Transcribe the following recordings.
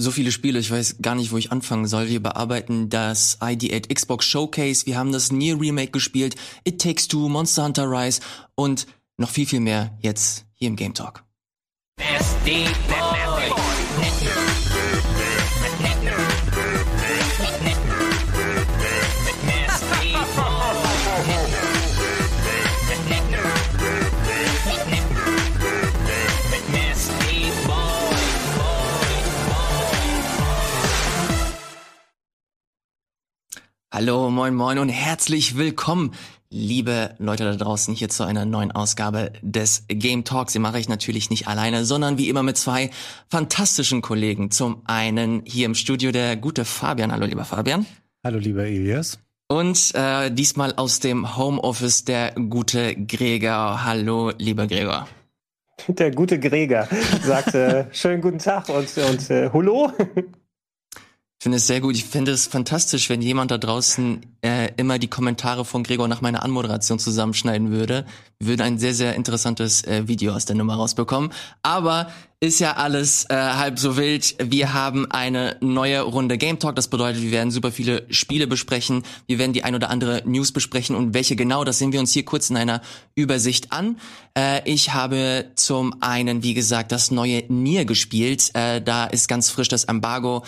so viele Spiele, ich weiß gar nicht, wo ich anfangen soll. Wir bearbeiten das ID8 Xbox Showcase, wir haben das Nier Remake gespielt, It Takes Two, Monster Hunter Rise und noch viel, viel mehr jetzt hier im Game Talk. Hallo, moin, moin und herzlich willkommen, liebe Leute da draußen, hier zu einer neuen Ausgabe des Game Talks. Den mache ich natürlich nicht alleine, sondern wie immer mit zwei fantastischen Kollegen. Zum einen hier im Studio der gute Fabian. Hallo, lieber Fabian. Hallo, lieber Elias. Und äh, diesmal aus dem Homeoffice der gute Gregor. Hallo, lieber Gregor. Der gute Gregor sagte schönen guten Tag und, und äh, Hallo. Ich finde es sehr gut. Ich finde es fantastisch, wenn jemand da draußen äh, immer die Kommentare von Gregor nach meiner Anmoderation zusammenschneiden würde. Wir würden ein sehr, sehr interessantes äh, Video aus der Nummer rausbekommen. Aber ist ja alles äh, halb so wild. Wir haben eine neue Runde Game Talk. Das bedeutet, wir werden super viele Spiele besprechen. Wir werden die ein oder andere News besprechen und welche genau, das sehen wir uns hier kurz in einer Übersicht an. Äh, ich habe zum einen, wie gesagt, das neue Nier gespielt. Äh, da ist ganz frisch das Embargo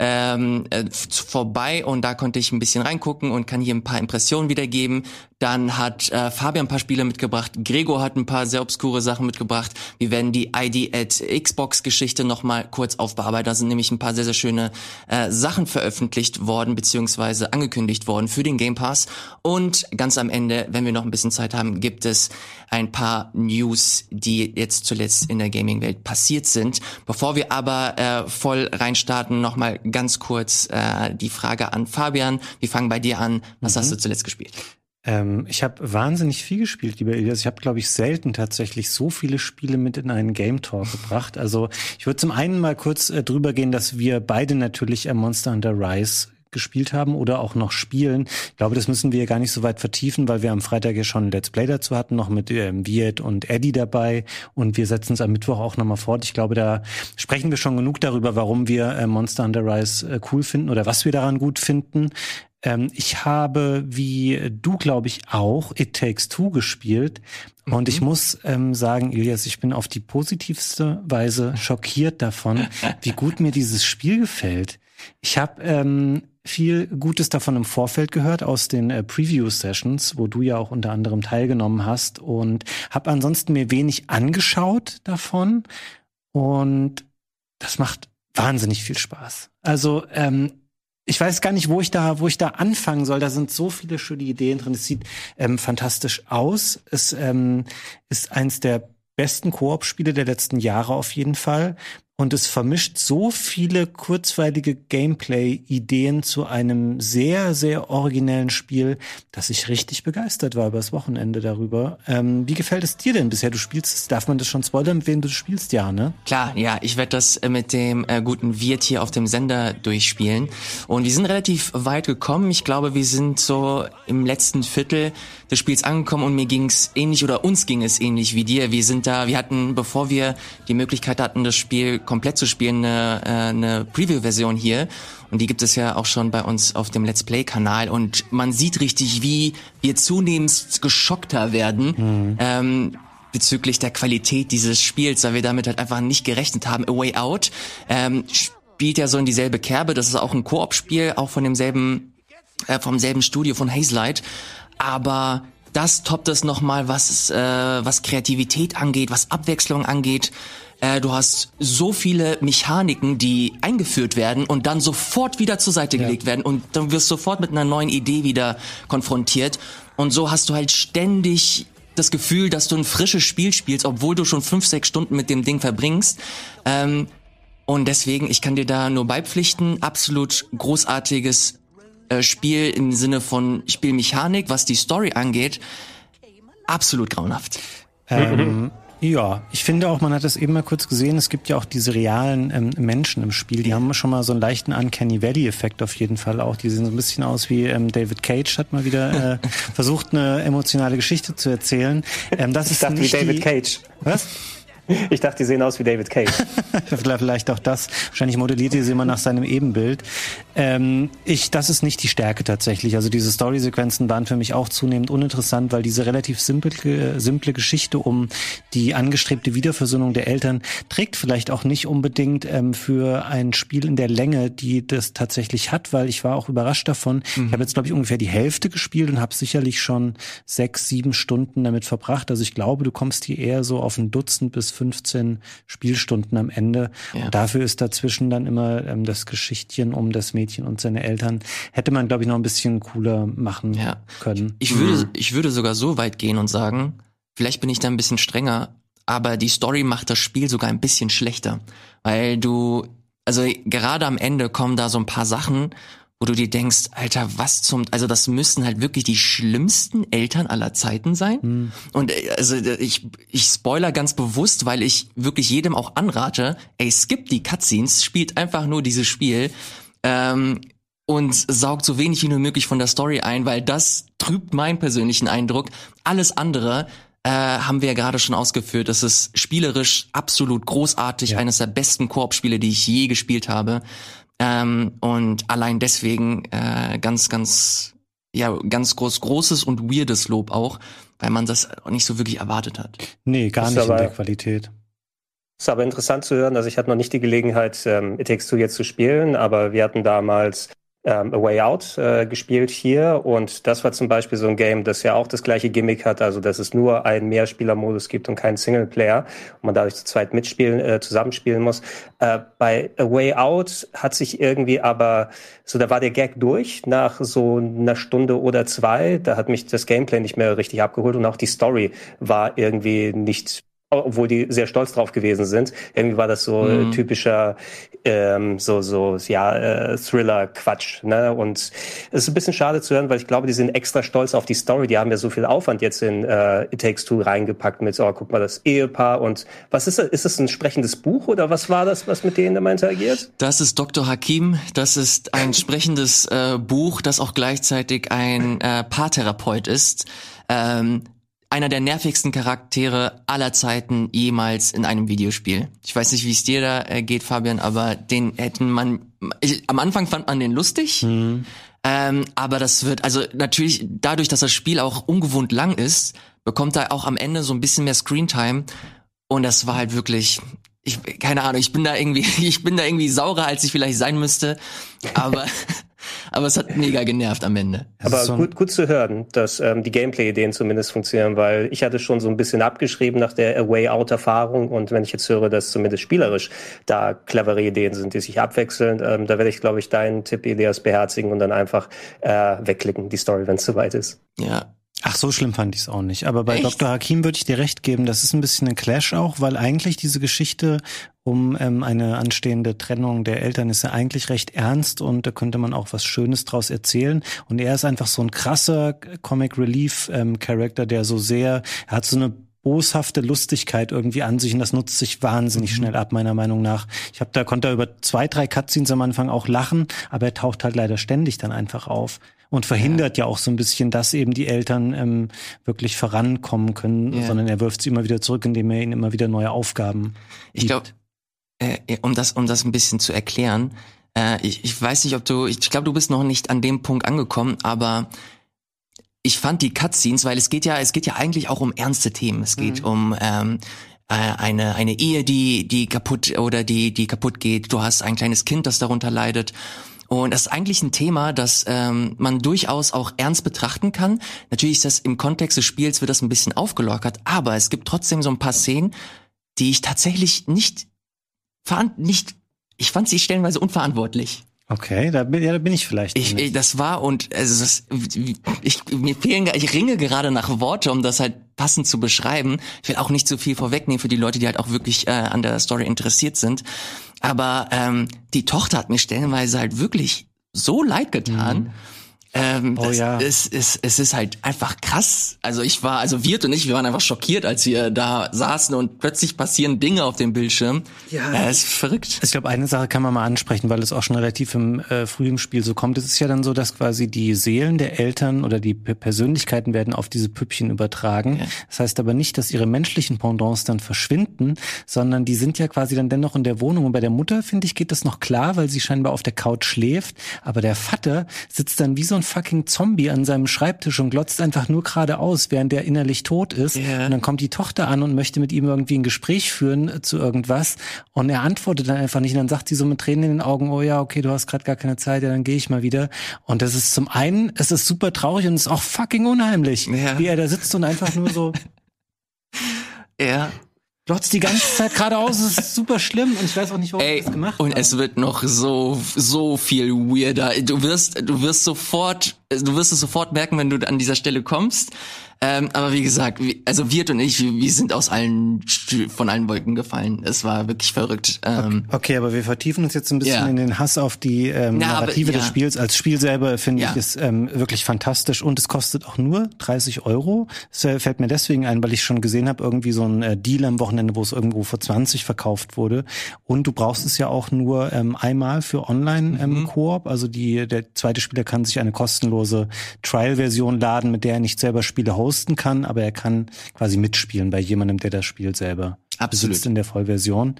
ähm, äh, vorbei und da konnte ich ein bisschen reingucken und kann hier ein paar Impressionen wiedergeben. Dann hat äh, Fabian ein paar Spiele mitgebracht. Gregor hat ein paar sehr obskure Sachen mitgebracht. Wir werden die ID at Xbox-Geschichte nochmal kurz aufbearbeiten. Da sind nämlich ein paar sehr, sehr schöne äh, Sachen veröffentlicht worden, beziehungsweise angekündigt worden für den Game Pass. Und ganz am Ende, wenn wir noch ein bisschen Zeit haben, gibt es ein paar News, die jetzt zuletzt in der Gaming-Welt passiert sind. Bevor wir aber äh, voll reinstarten, nochmal ganz kurz äh, die Frage an Fabian. Wir fangen bei dir an. Was mhm. hast du zuletzt gespielt? Ähm, ich habe wahnsinnig viel gespielt, lieber Elias. Ich habe, glaube ich, selten tatsächlich so viele Spiele mit in einen Game Talk gebracht. Also ich würde zum einen mal kurz äh, drüber gehen, dass wir beide natürlich äh, Monster Hunter Rise gespielt haben oder auch noch spielen. Ich glaube, das müssen wir gar nicht so weit vertiefen, weil wir am Freitag ja schon ein Let's Play dazu hatten, noch mit ähm, Viet und Eddie dabei und wir setzen es am Mittwoch auch nochmal fort. Ich glaube, da sprechen wir schon genug darüber, warum wir äh, Monster Hunter Rise äh, cool finden oder was wir daran gut finden. Ähm, ich habe, wie du, glaube ich, auch It Takes Two gespielt. Mhm. Und ich muss ähm, sagen, Ilias, ich bin auf die positivste Weise schockiert davon, wie gut mir dieses Spiel gefällt. Ich habe ähm, viel Gutes davon im Vorfeld gehört aus den äh, Preview-Sessions, wo du ja auch unter anderem teilgenommen hast und habe ansonsten mir wenig angeschaut davon und das macht wahnsinnig viel Spaß. Also ähm, ich weiß gar nicht, wo ich da, wo ich da anfangen soll. Da sind so viele schöne Ideen drin. Es sieht ähm, fantastisch aus. Es ähm, ist eins der besten Koop-Spiele der letzten Jahre auf jeden Fall und es vermischt so viele kurzweilige Gameplay-Ideen zu einem sehr, sehr originellen Spiel, dass ich richtig begeistert war übers Wochenende darüber. Ähm, wie gefällt es dir denn bisher? Du spielst, darf man das schon spoilern, wem du spielst, ja, ne? Klar, ja, ich werde das äh, mit dem äh, guten Wirt hier auf dem Sender durchspielen. Und wir sind relativ weit gekommen. Ich glaube, wir sind so im letzten Viertel des Spiels angekommen und mir ging es ähnlich oder uns ging es ähnlich wie dir. Wir sind da, wir hatten, bevor wir die Möglichkeit hatten, das Spiel komplett zu spielen, eine, äh, eine Preview-Version hier. Und die gibt es ja auch schon bei uns auf dem Let's Play-Kanal. Und man sieht richtig, wie wir zunehmend geschockter werden. Mhm. Ähm, bezüglich der Qualität dieses Spiels, weil wir damit halt einfach nicht gerechnet haben. A Way Out ähm, spielt ja so in dieselbe Kerbe. Das ist auch ein Koop-Spiel, auch von demselben, äh, vom selben Studio von Hazelight. Aber das toppt es nochmal, was, äh, was Kreativität angeht, was Abwechslung angeht. Äh, du hast so viele Mechaniken, die eingeführt werden und dann sofort wieder zur Seite gelegt ja. werden und dann wirst du sofort mit einer neuen Idee wieder konfrontiert. Und so hast du halt ständig das Gefühl, dass du ein frisches Spiel spielst, obwohl du schon fünf, sechs Stunden mit dem Ding verbringst. Ähm, Und deswegen, ich kann dir da nur beipflichten, absolut großartiges äh, Spiel im Sinne von Spielmechanik, was die Story angeht, absolut grauenhaft. Ähm, ja, ich finde auch, man hat es eben mal kurz gesehen, es gibt ja auch diese realen ähm, Menschen im Spiel, die haben schon mal so einen leichten Uncanny Valley-Effekt auf jeden Fall auch. Die sehen so ein bisschen aus wie ähm, David Cage hat mal wieder äh, versucht, eine emotionale Geschichte zu erzählen. Ähm, das Ich ist dachte wie nicht David die, Cage. Was? Ich dachte, die sehen aus wie David Cage. Vielleicht auch das. Wahrscheinlich modelliert ihr sie immer nach seinem Ebenbild. Ähm, ich, das ist nicht die Stärke tatsächlich. Also diese Storysequenzen waren für mich auch zunehmend uninteressant, weil diese relativ simple, simple Geschichte um die angestrebte Wiederversöhnung der Eltern trägt vielleicht auch nicht unbedingt ähm, für ein Spiel in der Länge, die das tatsächlich hat, weil ich war auch überrascht davon. Ich habe jetzt, glaube ich, ungefähr die Hälfte gespielt und habe sicherlich schon sechs, sieben Stunden damit verbracht. Also ich glaube, du kommst hier eher so auf ein Dutzend bis 15 Spielstunden am Ende. Ja. Und dafür ist dazwischen dann immer ähm, das Geschichtchen um das Mädchen und seine Eltern. Hätte man, glaube ich, noch ein bisschen cooler machen Ja. können. Ich würde, ich würde sogar so weit gehen und sagen, vielleicht bin ich da ein bisschen strenger, aber die Story macht das Spiel sogar ein bisschen schlechter. Weil du, also gerade am Ende kommen da so ein paar Sachen, wo du dir denkst, Alter, was zum, also das müssten halt wirklich die schlimmsten Eltern aller Zeiten sein. Und äh, also äh, ich, ich spoiler ganz bewusst, weil ich wirklich jedem auch anrate, ey, skip die Cutscenes, spielt einfach nur dieses Spiel. Ähm, und saugt so wenig wie nur möglich von der Story ein, weil das trübt meinen persönlichen Eindruck. Alles andere äh, haben wir ja gerade schon ausgeführt. Das ist spielerisch absolut großartig, Ja. eines der besten Koop-Spiele, die ich je gespielt habe. Ähm, und allein deswegen äh, ganz, ganz, ja, ganz groß, großes und weirdes Lob auch, weil man das nicht so wirklich erwartet hat. Nee, gar nicht in aber- der Qualität. Ist aber interessant zu hören. Also ich hatte noch nicht die Gelegenheit, ähm, It Takes Two jetzt zu spielen, aber wir hatten damals ähm, A Way Out äh, gespielt hier und das war zum Beispiel so ein Game, das ja auch das gleiche Gimmick hat, also dass es nur einen Mehrspielermodus gibt und keinen Singleplayer und man dadurch zu zweit mitspielen, äh, zusammenspielen muss. Äh, bei A Way Out hat sich irgendwie aber, so da war der Gag durch nach so einer Stunde oder zwei, da hat mich das Gameplay nicht mehr richtig abgeholt und auch die Story war irgendwie nicht obwohl die sehr stolz drauf gewesen sind. Irgendwie war das so Mhm. typischer ähm, so so ja äh, Thriller Quatsch, ne? Und es ist ein bisschen schade zu hören, weil ich glaube, die sind extra stolz auf die Story. Die haben ja so viel Aufwand jetzt in äh, It Takes Two reingepackt mit oh, guck mal das Ehepaar und was ist das? Ist das ein sprechendes Buch oder was war das, was mit denen immer interagiert? Das ist Dr. Hakim. Das ist ein sprechendes äh, Buch, das auch gleichzeitig ein äh, Paartherapeut ist. Ähm, einer der nervigsten Charaktere aller Zeiten jemals in einem Videospiel. Ich weiß nicht, wie es dir da äh, geht, Fabian, aber den hätten man. Ich, am Anfang fand man den lustig. Ähm, aber das wird, also natürlich, dadurch, dass das Spiel auch ungewohnt lang ist, bekommt er auch am Ende so ein bisschen mehr Screentime. Und das war halt wirklich, ich, keine Ahnung, ich bin da irgendwie, ich bin da irgendwie saurer, als ich vielleicht sein müsste. Aber, aber es hat mega genervt am Ende. Aber so gut, gut zu hören, dass ähm, die Gameplay-Ideen zumindest funktionieren, weil ich hatte schon so ein bisschen abgeschrieben nach der A Way Out-Erfahrung und wenn ich jetzt höre, dass zumindest spielerisch da clevere Ideen sind, die sich abwechseln, ähm, da werde ich, glaube ich, deinen Tipp, Elias, beherzigen und dann einfach äh, wegklicken, die Story, wenn es soweit ist. Ja. Ach, so schlimm fand ich es auch nicht. Aber bei Echt? Dr. Hakim würde ich dir recht geben, das ist ein bisschen ein Clash auch, weil eigentlich diese Geschichte um ähm, eine anstehende Trennung der Eltern ist ja eigentlich recht ernst und da könnte man auch was Schönes draus erzählen. Und er ist einfach so ein krasser Comic Relief ähm, Charakter, der so sehr, er hat so eine boshafte Lustigkeit irgendwie an sich und das nutzt sich wahnsinnig schnell ab, meiner Meinung nach. Ich habe da konnte er über zwei, drei Cutscenes am Anfang auch lachen, aber er taucht halt leider ständig dann einfach auf und verhindert ja, auch so ein bisschen, dass eben die Eltern ähm, wirklich vorankommen können, Ja. sondern er wirft sie immer wieder zurück, indem er ihnen immer wieder neue Aufgaben Ich gibt. glaube, äh, um das, um das ein bisschen zu erklären, äh, ich, ich weiß nicht, ob du, ich glaube, du bist noch nicht an dem Punkt angekommen, aber ich fand die Cutscenes, weil es geht ja, es geht ja eigentlich auch um ernste Themen. Es geht um ähm, äh, eine eine Ehe, die die kaputt oder die die kaputt geht. Du hast ein kleines Kind, das darunter leidet. Und das ist eigentlich ein Thema, das ähm, man durchaus auch ernst betrachten kann. Natürlich ist das im Kontext des Spiels wird das ein bisschen aufgelockert, aber es gibt trotzdem so ein paar Szenen, die ich tatsächlich nicht veran nicht ich fand sie stellenweise unverantwortlich. Okay, da bin, ja, da bin ich vielleicht. Ich, ich das war und also das, ich mir fehlen ich ringe gerade nach Worte, um das halt passend zu beschreiben. Ich will auch nicht zu viel vorwegnehmen für die Leute, die halt auch wirklich äh, an der Story interessiert sind. Aber ähm, die Tochter hat mir stellenweise halt wirklich so leid getan. Mhm ähm, oh, ja. es, es, es ist halt einfach krass. Also ich war, also Wirt und ich, wir waren einfach schockiert, als wir da saßen und plötzlich passieren Dinge auf dem Bildschirm. Ja. Äh, ist verrückt. Ich glaube, eine Sache kann man mal ansprechen, weil es auch schon relativ im äh, frühen Spiel so kommt. Es ist ja dann so, dass quasi die Seelen der Eltern oder die Persönlichkeiten werden auf diese Püppchen übertragen. Ja. Das heißt aber nicht, dass ihre menschlichen Pendants dann verschwinden, sondern die sind ja quasi dann dennoch in der Wohnung. Und bei der Mutter, finde ich, geht das noch klar, weil sie scheinbar auf der Couch schläft. Aber der Vater sitzt dann wie so ein fucking Zombie an seinem Schreibtisch und glotzt einfach nur geradeaus, während er innerlich tot ist. Yeah. Und dann kommt die Tochter an und möchte mit ihm irgendwie ein Gespräch führen äh, zu irgendwas. Und er antwortet dann einfach nicht. Und dann sagt sie so mit Tränen in den Augen, oh ja, okay, du hast gerade gar keine Zeit, ja, dann gehe ich mal wieder. Und das ist zum einen, es ist super traurig und es ist auch fucking unheimlich, ja. wie er da sitzt und einfach nur so. Ja, glotzt die ganze Zeit geradeaus, es ist super schlimm und ich weiß auch nicht, warum Ey, das gemacht Und es wird noch so, so viel weirder. Du wirst, du wirst sofort, du wirst es sofort merken, wenn du an dieser Stelle kommst. Ähm, aber wie gesagt, wie, also Wirt und ich, wir, wir sind aus allen von allen Wolken gefallen. Es war wirklich verrückt. Ähm, okay, okay, aber wir vertiefen uns jetzt ein bisschen ja. in den Hass auf die ähm, ja, Narrative aber, ja. des Spiels. Als Spiel selber finde ich es ähm, wirklich fantastisch und es kostet auch nur 30 Euro. Es äh, fällt mir deswegen ein, weil ich schon gesehen habe, irgendwie so ein äh, Deal am Wochenende, wo es irgendwo für 20 verkauft wurde. Und du brauchst es ja auch nur ähm, einmal für Online-Koop. Ähm, mhm. Also die der zweite Spieler kann sich eine kostenlose Trial-Version laden, mit der er nicht selber Spiele hosten kann, aber er kann quasi mitspielen bei jemandem, der das Spiel selber Absolut. besitzt in der Vollversion.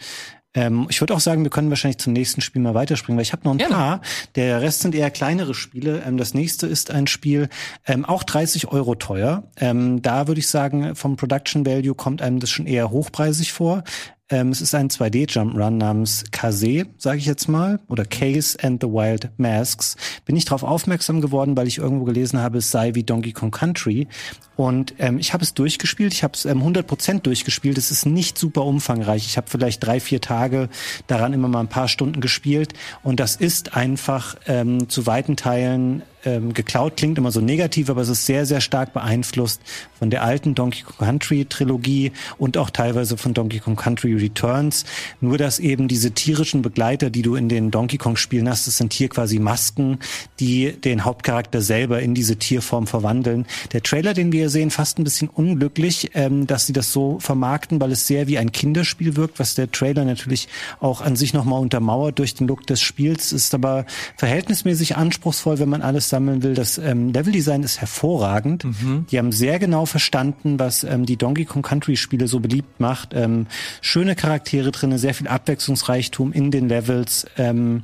Ähm, ich würde auch sagen, wir können wahrscheinlich zum nächsten Spiel mal weiterspringen, weil ich habe noch ein Gerne. paar. Der Rest sind eher kleinere Spiele. Ähm, das nächste ist ein Spiel, ähm, auch 30 Euro teuer. Ähm, da würde ich sagen, vom Production Value kommt einem das schon eher hochpreisig vor. Ähm, es ist ein 2D-Jump-Run namens Kase, sage ich jetzt mal, oder Case and the Wild Masks. Bin ich darauf aufmerksam geworden, weil ich irgendwo gelesen habe, es sei wie Donkey Kong Country. Und ähm, ich habe es durchgespielt, ich habe es ähm, 100% durchgespielt. Es ist nicht super umfangreich. Ich habe vielleicht drei, vier Tage daran immer mal ein paar Stunden gespielt. Und das ist einfach ähm, zu weiten Teilen ähm, geklaut klingt immer so negativ, aber es ist sehr, sehr stark beeinflusst von der alten Donkey Kong Country Trilogie und auch teilweise von Donkey Kong Country Returns. Nur, dass eben diese tierischen Begleiter, die du in den Donkey Kong Spielen hast, das sind hier quasi Masken, die den Hauptcharakter selber in diese Tierform verwandeln. Der Trailer, den wir hier sehen, fast ein bisschen unglücklich, ähm, dass sie das so vermarkten, weil es sehr wie ein Kinderspiel wirkt, was der Trailer natürlich auch an sich nochmal untermauert durch den Look des Spiels, ist aber verhältnismäßig anspruchsvoll, wenn man alles sammeln will. Das ähm, Leveldesign ist hervorragend. Mhm. Die haben sehr genau verstanden, was ähm, die Donkey Kong Country Spiele so beliebt macht. Ähm, schöne Charaktere drinne, sehr viel Abwechslungsreichtum in den Levels. Ähm,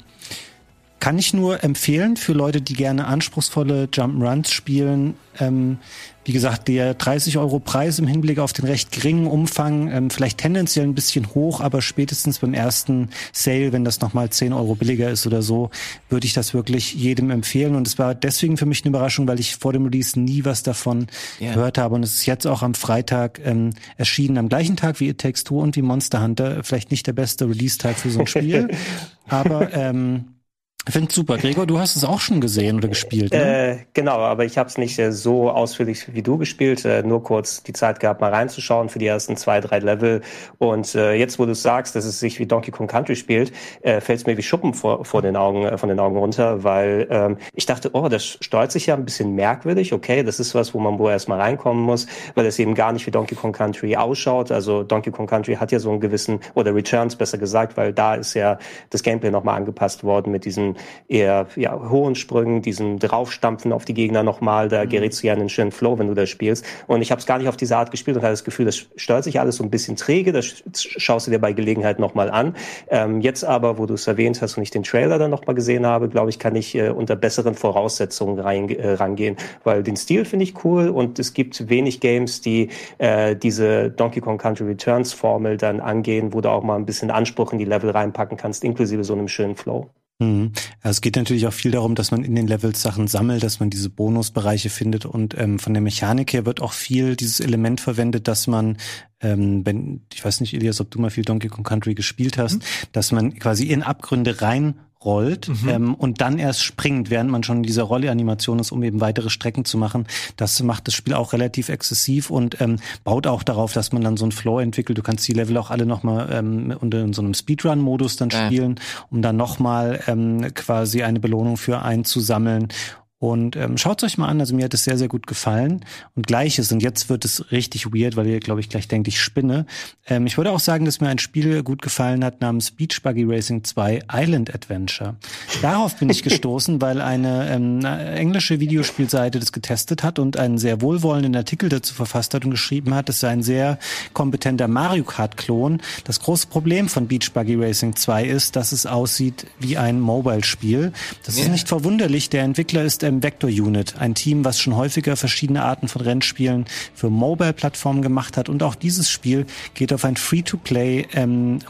kann ich nur empfehlen für Leute, die gerne anspruchsvolle Jump'n'Runs spielen. Ähm, wie gesagt, der 30 Euro Preis im Hinblick auf den recht geringen Umfang, ähm, vielleicht tendenziell ein bisschen hoch, aber spätestens beim ersten Sale, wenn das nochmal 10 Euro billiger ist oder so, würde ich das wirklich jedem empfehlen. Und es war deswegen für mich eine Überraschung, weil ich vor dem Release nie was davon yeah. gehört habe. Und es ist jetzt auch am Freitag ähm, erschienen, am gleichen Tag wie It Takes Two und wie Monster Hunter. Vielleicht nicht der beste Release-Tag für so ein Spiel, aber ähm, finde super. Gregor, du hast es auch schon gesehen oder gespielt, ne? Äh, genau, aber ich habe es nicht äh, so ausführlich wie du gespielt. Äh, nur kurz die Zeit gehabt, mal reinzuschauen für die ersten zwei, drei Level. Und äh, jetzt, wo du sagst, dass es sich wie Donkey Kong Country spielt, äh, fällt es mir wie Schuppen vor, vor den Augen, äh, von den Augen runter, weil ähm, ich dachte, oh, das steuert sich ja ein bisschen merkwürdig. Okay, das ist was, wo man wohl erstmal reinkommen muss, weil es eben gar nicht wie Donkey Kong Country ausschaut. Also Donkey Kong Country hat ja so einen gewissen, oder Returns besser gesagt, weil da ist ja das Gameplay nochmal angepasst worden mit diesen eher ja, hohen Sprüngen, diesen Draufstampfen auf die Gegner nochmal, da mhm. gerätst du ja in einen schönen Flow, wenn du das spielst. Und ich habe es gar nicht auf diese Art gespielt und hatte das Gefühl, das steuert sich alles so ein bisschen träge, das schaust du dir bei Gelegenheit nochmal an. Ähm, jetzt aber, wo du es erwähnt hast und ich den Trailer dann nochmal gesehen habe, glaube ich, kann ich äh, unter besseren Voraussetzungen rein, äh, rangehen, weil den Stil finde ich cool und es gibt wenig Games, die äh, diese Donkey Kong Country Returns Formel dann angehen, wo du auch mal ein bisschen Anspruch in die Level reinpacken kannst, inklusive so einem schönen Flow. Mhm. Es geht natürlich auch viel darum, dass man in den Levels Sachen sammelt, dass man diese Bonusbereiche findet und ähm, von der Mechanik her wird auch viel dieses Element verwendet, dass man, ähm, wenn ich weiß nicht, Elias, ob du mal viel Donkey Kong Country gespielt hast, mhm. dass man quasi in Abgründe rein rollt mhm. ähm, und dann erst springt, während man schon in dieser Rolleanimation ist, um eben weitere Strecken zu machen. Das macht das Spiel auch relativ exzessiv und ähm, baut auch darauf, dass man dann so einen Flow entwickelt. Du kannst die Level auch alle nochmal ähm, unter in so einem Speedrun-Modus dann spielen, um dann nochmal ähm, quasi eine Belohnung für einzusammeln. Und ähm, schaut euch mal an, also mir hat es sehr, sehr gut gefallen. Und gleiches, und jetzt wird es richtig weird, weil ihr, glaube ich, gleich denkt, ich spinne. Ähm, ich würde auch sagen, dass mir ein Spiel gut gefallen hat namens Beach Buggy Racing 2 Island Adventure. Darauf bin ich gestoßen, weil eine ähm, englische Videospielseite das getestet hat und einen sehr wohlwollenden Artikel dazu verfasst hat und geschrieben hat, es sei ein sehr kompetenter Mario Kart-Klon. Das große Problem von Beach Buggy Racing 2 ist, dass es aussieht wie ein Mobile-Spiel. Das yeah. ist nicht verwunderlich. Der Entwickler ist ähm, Vector Unit, ein Team, was schon häufiger verschiedene Arten von Rennspielen für Mobile-Plattformen gemacht hat. Und auch dieses Spiel geht auf ein Free-to-Play ähm,